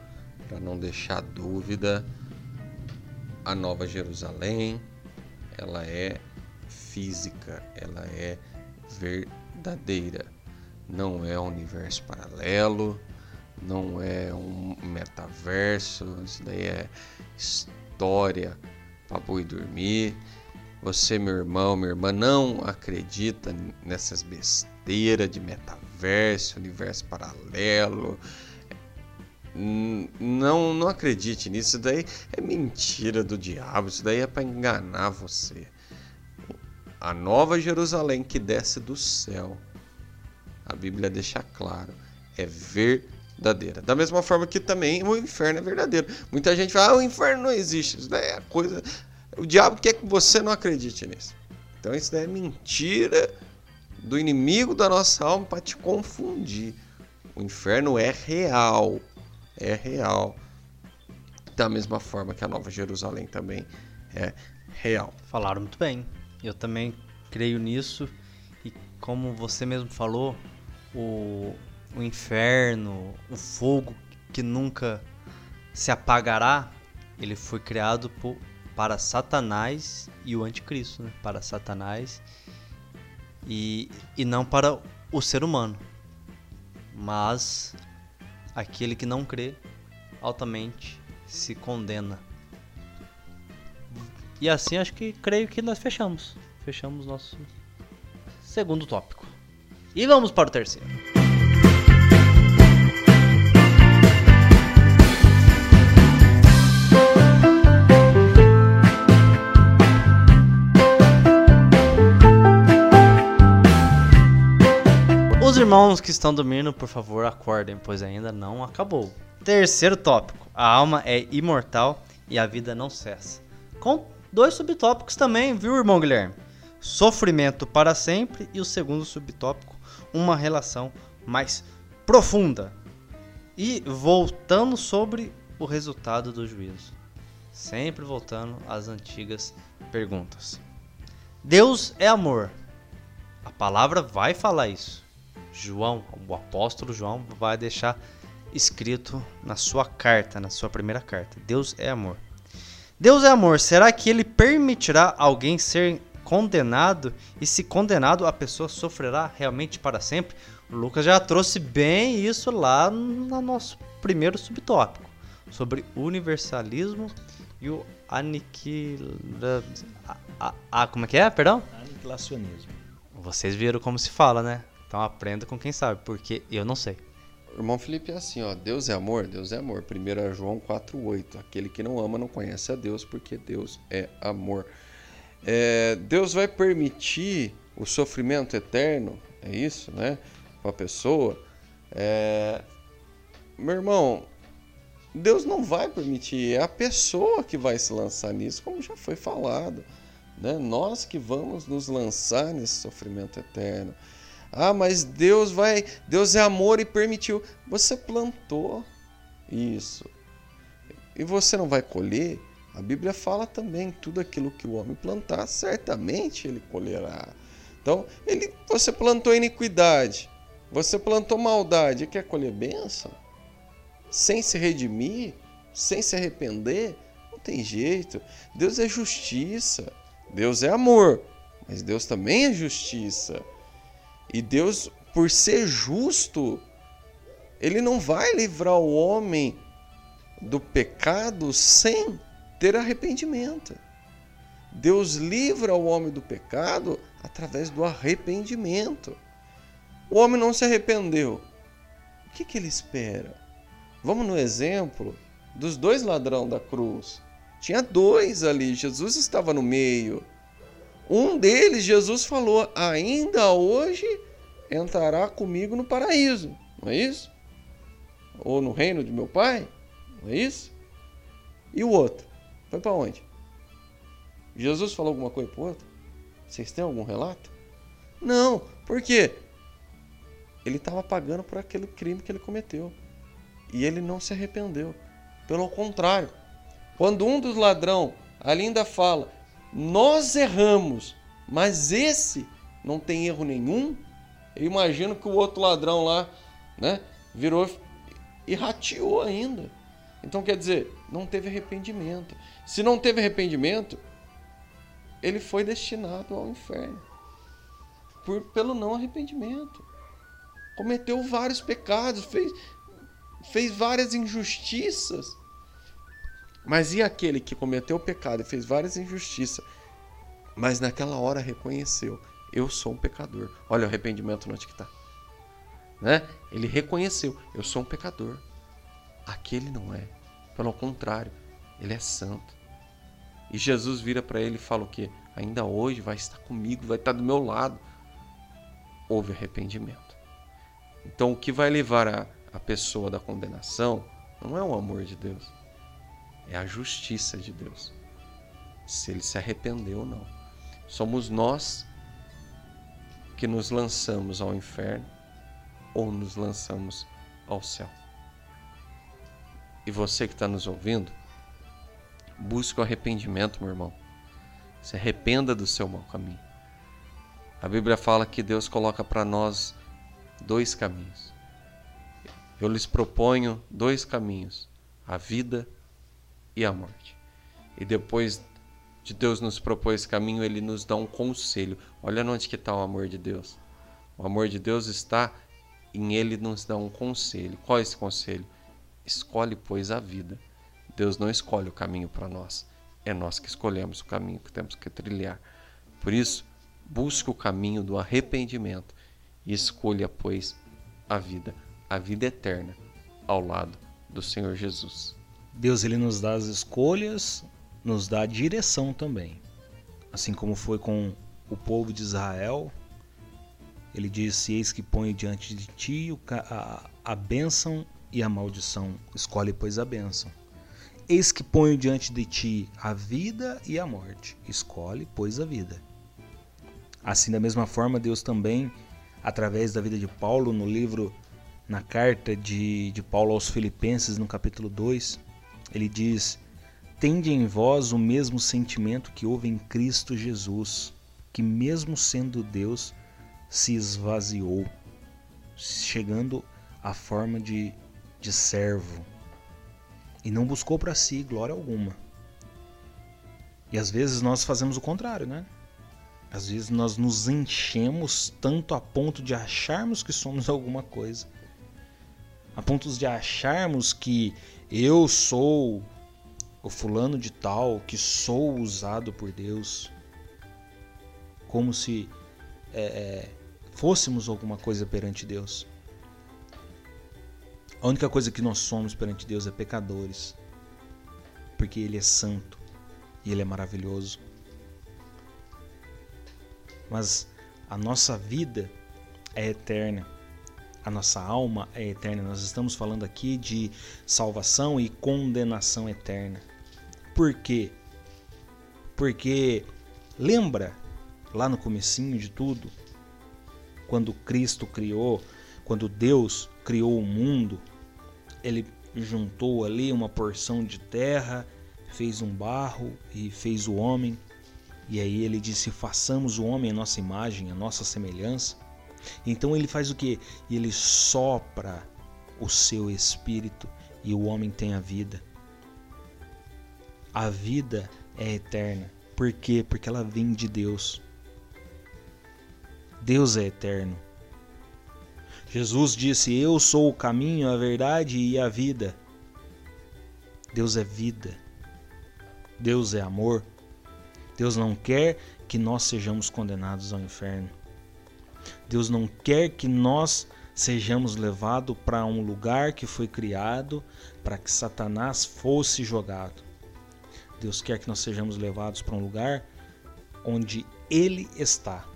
para não deixar dúvida, a Nova Jerusalém, ela é física, ela é verdadeira. Não é um universo paralelo, não é um metaverso, isso daí é história para boi dormir. Você, meu irmão, minha irmã, não acredita nessas besteiras de metaverso, universo paralelo, não, não acredite nisso. Isso daí é mentira do diabo. Isso daí é para enganar você. A nova Jerusalém que desce do céu. A Bíblia deixa claro. É verdadeira. Da mesma forma que também o inferno é verdadeiro. Muita gente fala, ah, o inferno não existe. Isso daí é coisa. O diabo quer que você não acredite nisso. Então isso daí é mentira do inimigo da nossa alma para te confundir. O inferno é real é real. Da mesma forma que a Nova Jerusalém também é real. Falaram muito bem. Eu também creio nisso. E como você mesmo falou, o, o inferno, o fogo que nunca se apagará, ele foi criado por, para Satanás e o anticristo, né? para Satanás e, e não para o ser humano. Mas aquele que não crê altamente se condena. E assim acho que creio que nós fechamos. Fechamos nosso segundo tópico. E vamos para o terceiro. Irmãos que estão dormindo, por favor, acordem, pois ainda não acabou. Terceiro tópico: a alma é imortal e a vida não cessa. Com dois subtópicos também, viu, irmão Guilherme? Sofrimento para sempre e o segundo subtópico, uma relação mais profunda. E voltando sobre o resultado do juízo. Sempre voltando às antigas perguntas. Deus é amor. A palavra vai falar isso. João, o apóstolo João, vai deixar escrito na sua carta, na sua primeira carta. Deus é amor. Deus é amor. Será que ele permitirá alguém ser condenado? E se condenado, a pessoa sofrerá realmente para sempre? O Lucas já trouxe bem isso lá no nosso primeiro subtópico sobre universalismo e o aniquila... a, a, como é que é? Perdão? Aniquilacionismo. Vocês viram como se fala, né? Então aprenda com quem sabe, porque eu não sei. Irmão Felipe é assim, ó, Deus é amor, Deus é amor. 1 João 4,8. Aquele que não ama não conhece a Deus, porque Deus é amor. É, Deus vai permitir o sofrimento eterno, é isso, né? Para a pessoa. É... Meu irmão, Deus não vai permitir, é a pessoa que vai se lançar nisso, como já foi falado. Né? Nós que vamos nos lançar nesse sofrimento eterno. Ah, mas Deus vai, Deus é amor e permitiu. Você plantou isso. E você não vai colher? A Bíblia fala também, tudo aquilo que o homem plantar, certamente ele colherá. Então, ele, você plantou iniquidade, você plantou maldade, quer colher bênção? Sem se redimir, sem se arrepender, não tem jeito. Deus é justiça, Deus é amor, mas Deus também é justiça. E Deus, por ser justo, ele não vai livrar o homem do pecado sem ter arrependimento. Deus livra o homem do pecado através do arrependimento. O homem não se arrependeu. O que, que ele espera? Vamos no exemplo dos dois ladrões da cruz. Tinha dois ali, Jesus estava no meio. Um deles, Jesus falou: Ainda hoje entrará comigo no paraíso. Não é isso? Ou no reino de meu pai? Não é isso? E o outro? Foi para onde? Jesus falou alguma coisa para o outro? Vocês têm algum relato? Não, por quê? Ele estava pagando por aquele crime que ele cometeu. E ele não se arrependeu. Pelo contrário, quando um dos ladrão ali ainda fala, nós erramos, mas esse não tem erro nenhum. Eu imagino que o outro ladrão lá, né, virou e rateou ainda. Então quer dizer, não teve arrependimento. Se não teve arrependimento, ele foi destinado ao inferno por, pelo não arrependimento. Cometeu vários pecados, fez, fez várias injustiças mas e aquele que cometeu o pecado e fez várias injustiças, mas naquela hora reconheceu: eu sou um pecador. Olha o arrependimento onde que está. Né? Ele reconheceu: eu sou um pecador. Aquele não é. Pelo contrário, ele é santo. E Jesus vira para ele e fala o quê? Ainda hoje vai estar comigo, vai estar do meu lado. Houve arrependimento. Então, o que vai levar a, a pessoa da condenação não é o amor de Deus, é a justiça de Deus. Se ele se arrependeu ou não. Somos nós que nos lançamos ao inferno ou nos lançamos ao céu. E você que está nos ouvindo, busque o arrependimento, meu irmão. Se arrependa do seu mau caminho. A Bíblia fala que Deus coloca para nós dois caminhos. Eu lhes proponho dois caminhos: a vida e a morte. E depois de Deus nos propor esse caminho, ele nos dá um conselho. Olha onde que está o amor de Deus. O amor de Deus está em ele nos dar um conselho. Qual é esse conselho? Escolhe, pois, a vida. Deus não escolhe o caminho para nós. É nós que escolhemos o caminho que temos que trilhar. Por isso, busque o caminho do arrependimento e escolha, pois, a vida, a vida eterna, ao lado do Senhor Jesus. Deus ele nos dá as escolhas, nos dá a direção também. Assim como foi com o povo de Israel, ele disse: Eis que põe diante de ti a, a bênção e a maldição. Escolhe, pois, a bênção. Eis que ponho diante de ti a vida e a morte. Escolhe, pois, a vida. Assim, da mesma forma, Deus também, através da vida de Paulo, no livro, na carta de, de Paulo aos Filipenses, no capítulo 2, ele diz: Tende em vós o mesmo sentimento que houve em Cristo Jesus, que, mesmo sendo Deus, se esvaziou, chegando à forma de, de servo, e não buscou para si glória alguma. E às vezes nós fazemos o contrário, né? Às vezes nós nos enchemos tanto a ponto de acharmos que somos alguma coisa, a ponto de acharmos que eu sou o fulano de tal, que sou usado por Deus, como se é, é, fôssemos alguma coisa perante Deus. A única coisa que nós somos perante Deus é pecadores, porque Ele é santo e Ele é maravilhoso. Mas a nossa vida é eterna, a nossa alma é eterna. Nós estamos falando aqui de salvação e condenação eterna. Por quê? Porque lembra lá no comecinho de tudo, quando Cristo criou, quando Deus criou o mundo, ele juntou ali uma porção de terra, fez um barro e fez o homem. E aí ele disse: "Façamos o homem a nossa imagem, a nossa semelhança". Então ele faz o que? Ele sopra o seu espírito e o homem tem a vida. A vida é eterna. Por quê? Porque ela vem de Deus. Deus é eterno. Jesus disse: Eu sou o caminho, a verdade e a vida. Deus é vida. Deus é amor. Deus não quer que nós sejamos condenados ao inferno. Deus não quer que nós sejamos levados para um lugar que foi criado para que Satanás fosse jogado. Deus quer que nós sejamos levados para um lugar onde Ele está.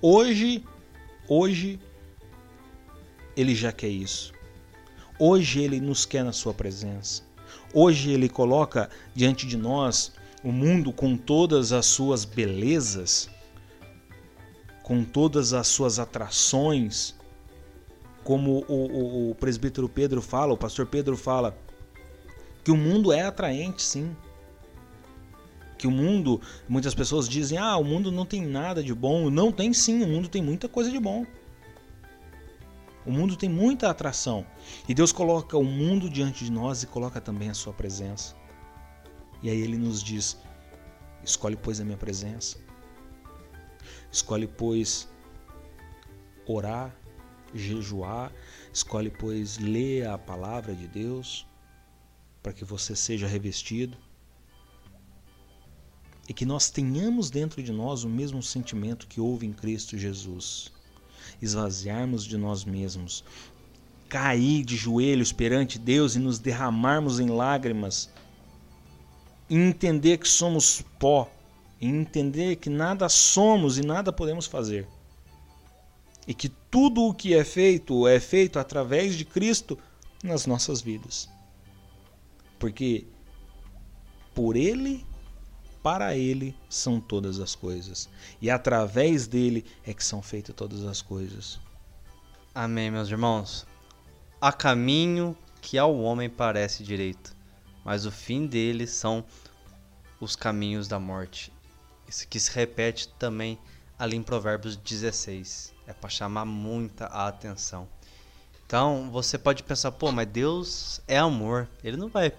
Hoje, hoje, Ele já quer isso. Hoje Ele nos quer na Sua presença. Hoje Ele coloca diante de nós o mundo com todas as suas belezas, com todas as suas atrações, como o, o, o presbítero Pedro fala, o pastor Pedro fala, que o mundo é atraente, sim que o mundo, muitas pessoas dizem: "Ah, o mundo não tem nada de bom". Não tem sim, o mundo tem muita coisa de bom. O mundo tem muita atração. E Deus coloca o mundo diante de nós e coloca também a sua presença. E aí ele nos diz: "Escolhe pois a minha presença. Escolhe pois orar, jejuar, escolhe pois ler a palavra de Deus para que você seja revestido. E que nós tenhamos dentro de nós o mesmo sentimento que houve em Cristo Jesus. Esvaziarmos de nós mesmos, cair de joelhos perante Deus e nos derramarmos em lágrimas, e entender que somos pó, e entender que nada somos e nada podemos fazer. E que tudo o que é feito é feito através de Cristo nas nossas vidas. Porque por Ele para ele são todas as coisas, e através dele é que são feitas todas as coisas. Amém, meus irmãos. Há caminho que ao homem parece direito, mas o fim dele são os caminhos da morte. Isso aqui se repete também ali em Provérbios 16. É para chamar muita atenção. Então você pode pensar, pô, mas Deus é amor, Ele não vai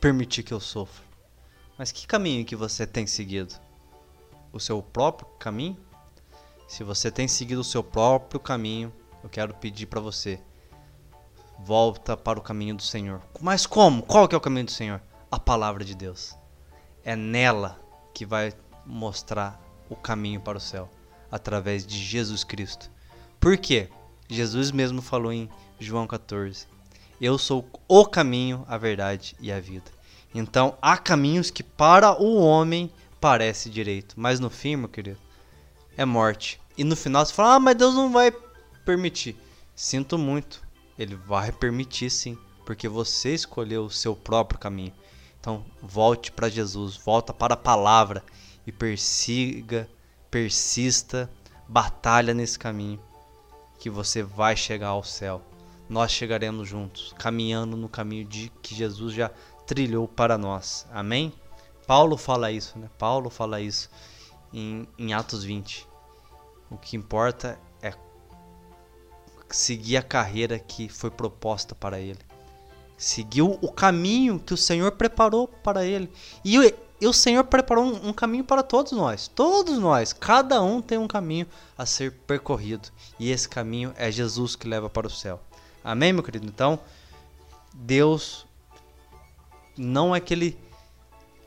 permitir que eu sofra. Mas que caminho que você tem seguido? O seu próprio caminho? Se você tem seguido o seu próprio caminho, eu quero pedir para você, volta para o caminho do Senhor. Mas como? Qual que é o caminho do Senhor? A palavra de Deus. É nela que vai mostrar o caminho para o céu, através de Jesus Cristo. Por quê? Jesus mesmo falou em João 14: Eu sou o caminho, a verdade e a vida. Então há caminhos que para o homem parece direito, mas no fim, meu querido, é morte. E no final você fala: "Ah, mas Deus não vai permitir". Sinto muito. Ele vai permitir sim, porque você escolheu o seu próprio caminho. Então, volte para Jesus, volta para a palavra e persiga, persista, batalha nesse caminho que você vai chegar ao céu. Nós chegaremos juntos, caminhando no caminho de que Jesus já trilhou para nós. Amém? Paulo fala isso, né? Paulo fala isso em, em Atos 20. O que importa é seguir a carreira que foi proposta para ele. Seguiu o caminho que o Senhor preparou para ele. E, e o Senhor preparou um, um, caminho para todos nós. Todos nós. Cada um tem um caminho a ser percorrido. E esse caminho é Jesus que leva para o céu. Amém, meu querido? Então, Deus não é que ele.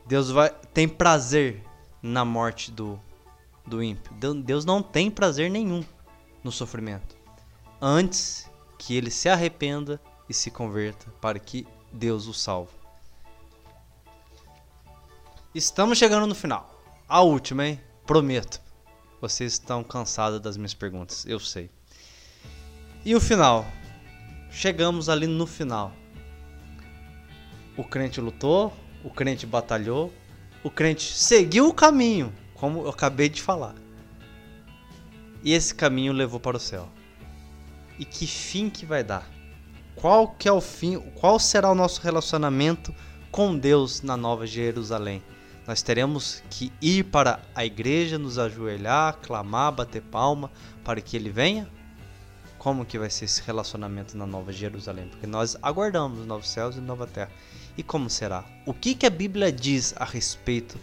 Deus vai, tem prazer na morte do, do ímpio. Deus não tem prazer nenhum no sofrimento antes que ele se arrependa e se converta para que Deus o salve. Estamos chegando no final. A última, hein? Prometo. Vocês estão cansados das minhas perguntas, eu sei. E o final? Chegamos ali no final. O crente lutou, o crente batalhou, o crente seguiu o caminho, como eu acabei de falar. E esse caminho levou para o céu e que fim que vai dar? Qual que é o fim? Qual será o nosso relacionamento com Deus na Nova Jerusalém? Nós teremos que ir para a igreja, nos ajoelhar, clamar, bater palma para que ele venha? Como que vai ser esse relacionamento na Nova Jerusalém? Porque nós aguardamos novos céus e nova terra. E como será? O que, que a Bíblia diz a respeito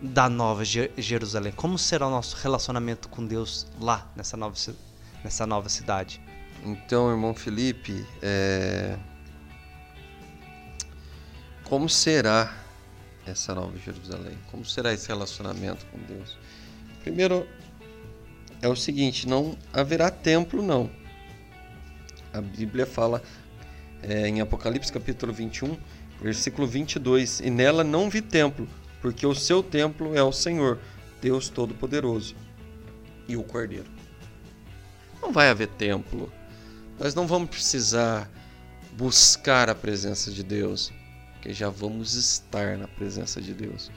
da Nova Jerusalém? Como será o nosso relacionamento com Deus lá nessa nova, nessa nova cidade? Então, irmão Felipe, é... como será essa nova Jerusalém? Como será esse relacionamento com Deus? Primeiro, é o seguinte: não haverá templo, não. A Bíblia fala é, em Apocalipse capítulo 21, versículo 22: E nela não vi templo, porque o seu templo é o Senhor, Deus Todo-Poderoso, e o Cordeiro. Não vai haver templo nós não vamos precisar buscar a presença de Deus, porque já vamos estar na presença de Deus.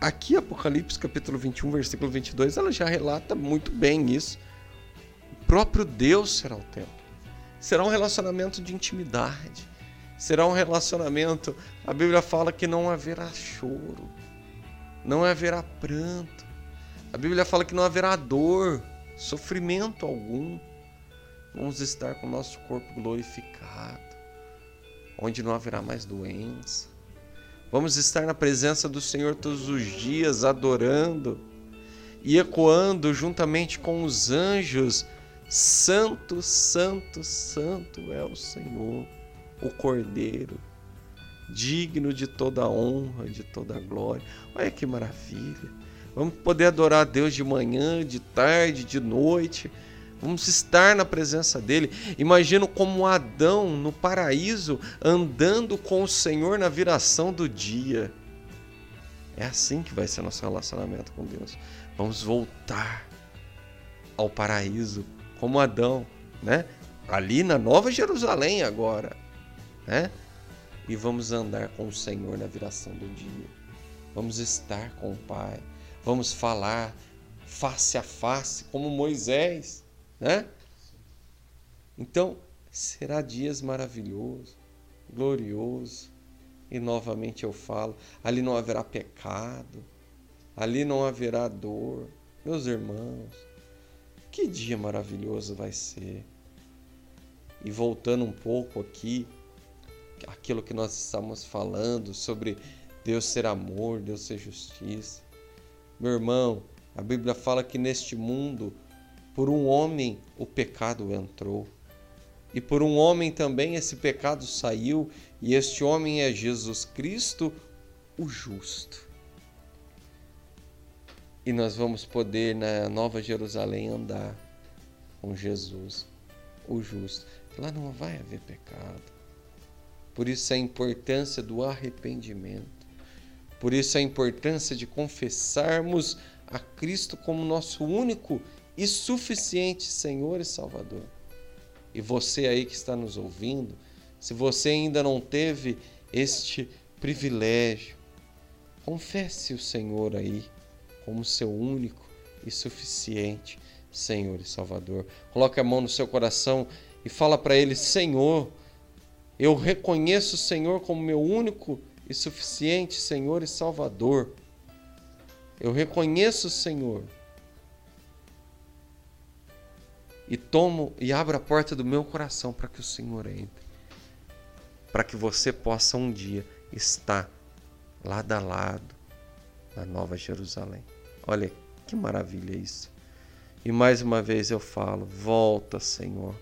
Aqui, Apocalipse capítulo 21, versículo 22, ela já relata muito bem isso. O próprio Deus será o templo. Será um relacionamento de intimidade. Será um relacionamento. A Bíblia fala que não haverá choro, não haverá pranto. A Bíblia fala que não haverá dor, sofrimento algum Vamos estar com o nosso corpo glorificado, onde não haverá mais doença. Vamos estar na presença do Senhor todos os dias, adorando e ecoando juntamente com os anjos: Santo, Santo, Santo é o Senhor, o Cordeiro, digno de toda honra, de toda glória. Olha que maravilha! Vamos poder adorar a Deus de manhã, de tarde, de noite Vamos estar na presença dele. Imagino como Adão no paraíso andando com o Senhor na viração do dia. É assim que vai ser nosso relacionamento com Deus. Vamos voltar ao paraíso como Adão, né? Ali na Nova Jerusalém agora, né? E vamos andar com o Senhor na viração do dia. Vamos estar com o Pai. Vamos falar face a face como Moisés né? Então, será dias maravilhoso, glorioso, E novamente eu falo: ali não haverá pecado, ali não haverá dor. Meus irmãos, que dia maravilhoso vai ser. E voltando um pouco aqui, aquilo que nós estamos falando sobre Deus ser amor, Deus ser justiça. Meu irmão, a Bíblia fala que neste mundo, por um homem, o pecado entrou. E por um homem também esse pecado saiu, e este homem é Jesus Cristo, o justo. E nós vamos poder na Nova Jerusalém andar com Jesus, o justo. Lá não vai haver pecado. Por isso a importância do arrependimento. Por isso a importância de confessarmos a Cristo como nosso único e suficiente Senhor e Salvador. E você aí que está nos ouvindo, se você ainda não teve este privilégio, confesse o Senhor aí como seu único e suficiente Senhor e Salvador. Coloque a mão no seu coração e fala para ele: Senhor, eu reconheço o Senhor como meu único e suficiente Senhor e Salvador. Eu reconheço o Senhor. E tomo e abro a porta do meu coração para que o Senhor entre. Para que você possa um dia estar lado a lado na Nova Jerusalém. Olha que maravilha isso. E mais uma vez eu falo: volta, Senhor.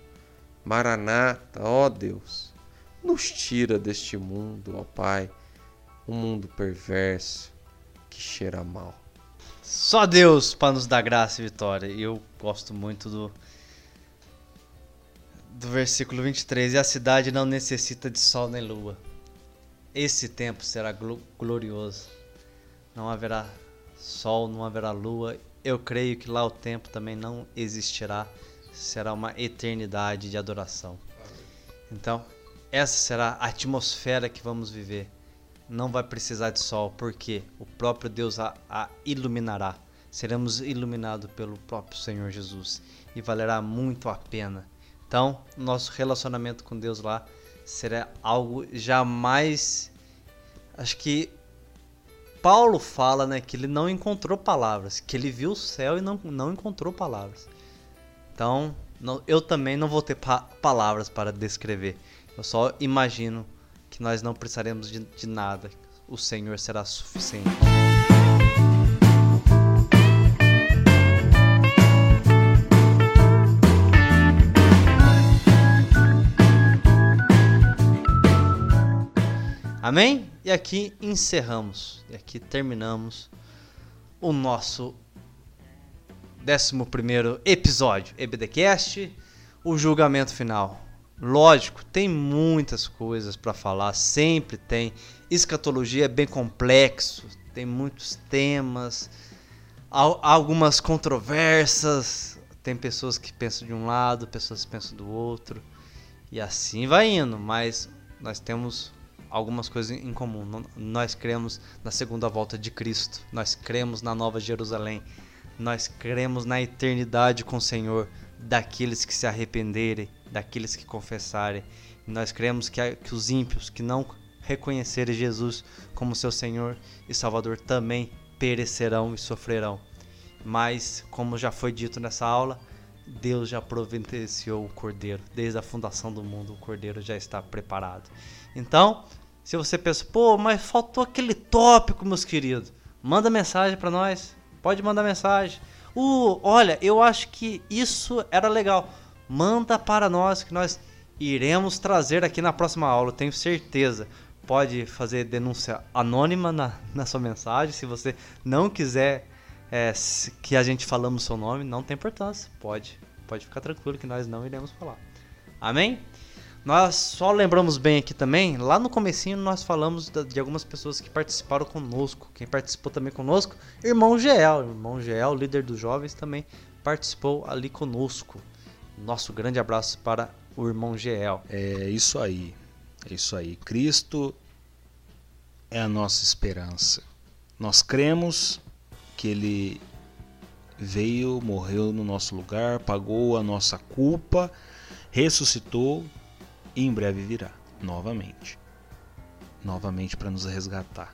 Maranata, ó Deus, nos tira deste mundo, ó Pai, um mundo perverso que cheira mal. Só Deus para nos dar graça e vitória. Eu gosto muito do do versículo 23, e a cidade não necessita de sol nem lua. Esse tempo será glorioso. Não haverá sol, não haverá lua. Eu creio que lá o tempo também não existirá. Será uma eternidade de adoração. Então, essa será a atmosfera que vamos viver. Não vai precisar de sol, porque o próprio Deus a, a iluminará. Seremos iluminados pelo próprio Senhor Jesus e valerá muito a pena então, nosso relacionamento com Deus lá será algo jamais. Acho que Paulo fala né, que ele não encontrou palavras, que ele viu o céu e não, não encontrou palavras. Então, não, eu também não vou ter pa palavras para descrever. Eu só imagino que nós não precisaremos de, de nada. O Senhor será suficiente. Amém? E aqui encerramos, e aqui terminamos o nosso 11 episódio EBDcast, o julgamento final. Lógico, tem muitas coisas para falar, sempre tem. Escatologia é bem complexo, tem muitos temas, algumas controvérsias. Tem pessoas que pensam de um lado, pessoas que pensam do outro, e assim vai indo. Mas nós temos algumas coisas em comum. Nós cremos na segunda volta de Cristo, nós cremos na Nova Jerusalém, nós cremos na eternidade com o Senhor daqueles que se arrependerem, daqueles que confessarem. Nós cremos que, que os ímpios que não reconhecerem Jesus como seu Senhor e Salvador também perecerão e sofrerão. Mas, como já foi dito nessa aula, Deus já providenciou o cordeiro. Desde a fundação do mundo, o cordeiro já está preparado. Então, se você pensa, pô, mas faltou aquele tópico, meus queridos, manda mensagem para nós. Pode mandar mensagem. Uh, olha, eu acho que isso era legal. Manda para nós que nós iremos trazer aqui na próxima aula, tenho certeza. Pode fazer denúncia anônima na, na sua mensagem. Se você não quiser é, que a gente falamos seu nome, não tem importância. Pode, pode ficar tranquilo que nós não iremos falar. Amém? Nós só lembramos bem aqui também, lá no comecinho nós falamos de algumas pessoas que participaram conosco. Quem participou também conosco, irmão Geel, irmão Geel, líder dos jovens também participou ali conosco. Nosso grande abraço para o irmão Geel. É isso aí. É isso aí. Cristo é a nossa esperança. Nós cremos que ele veio, morreu no nosso lugar, pagou a nossa culpa, ressuscitou e em breve virá novamente. novamente para nos resgatar.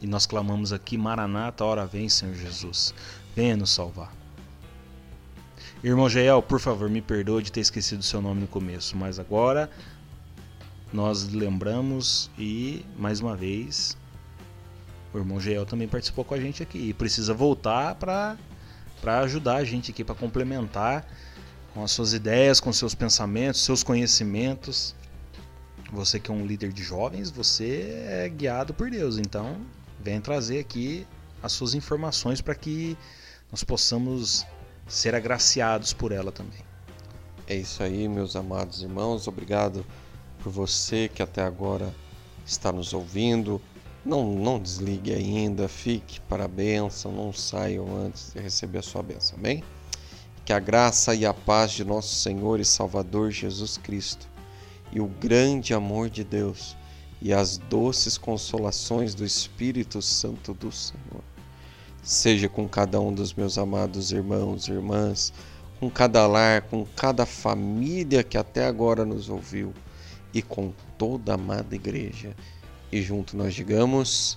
E nós clamamos aqui: Maranata, hora vem, Senhor Jesus, venha nos salvar. Irmão Jael, por favor, me perdoe de ter esquecido seu nome no começo, mas agora nós lembramos e, mais uma vez, o irmão Jael também participou com a gente aqui e precisa voltar para ajudar a gente aqui, para complementar com as suas ideias, com seus pensamentos, seus conhecimentos. Você que é um líder de jovens, você é guiado por Deus, então vem trazer aqui as suas informações para que nós possamos ser agraciados por ela também. É isso aí, meus amados irmãos. Obrigado por você que até agora está nos ouvindo. Não, não desligue ainda, fique para a bênção, não saiam antes de receber a sua bênção, amém? Que a graça e a paz de nosso Senhor e Salvador Jesus Cristo e o grande amor de Deus e as doces consolações do Espírito Santo do Senhor seja com cada um dos meus amados irmãos e irmãs, com cada lar, com cada família que até agora nos ouviu e com toda a amada igreja. E junto nós digamos: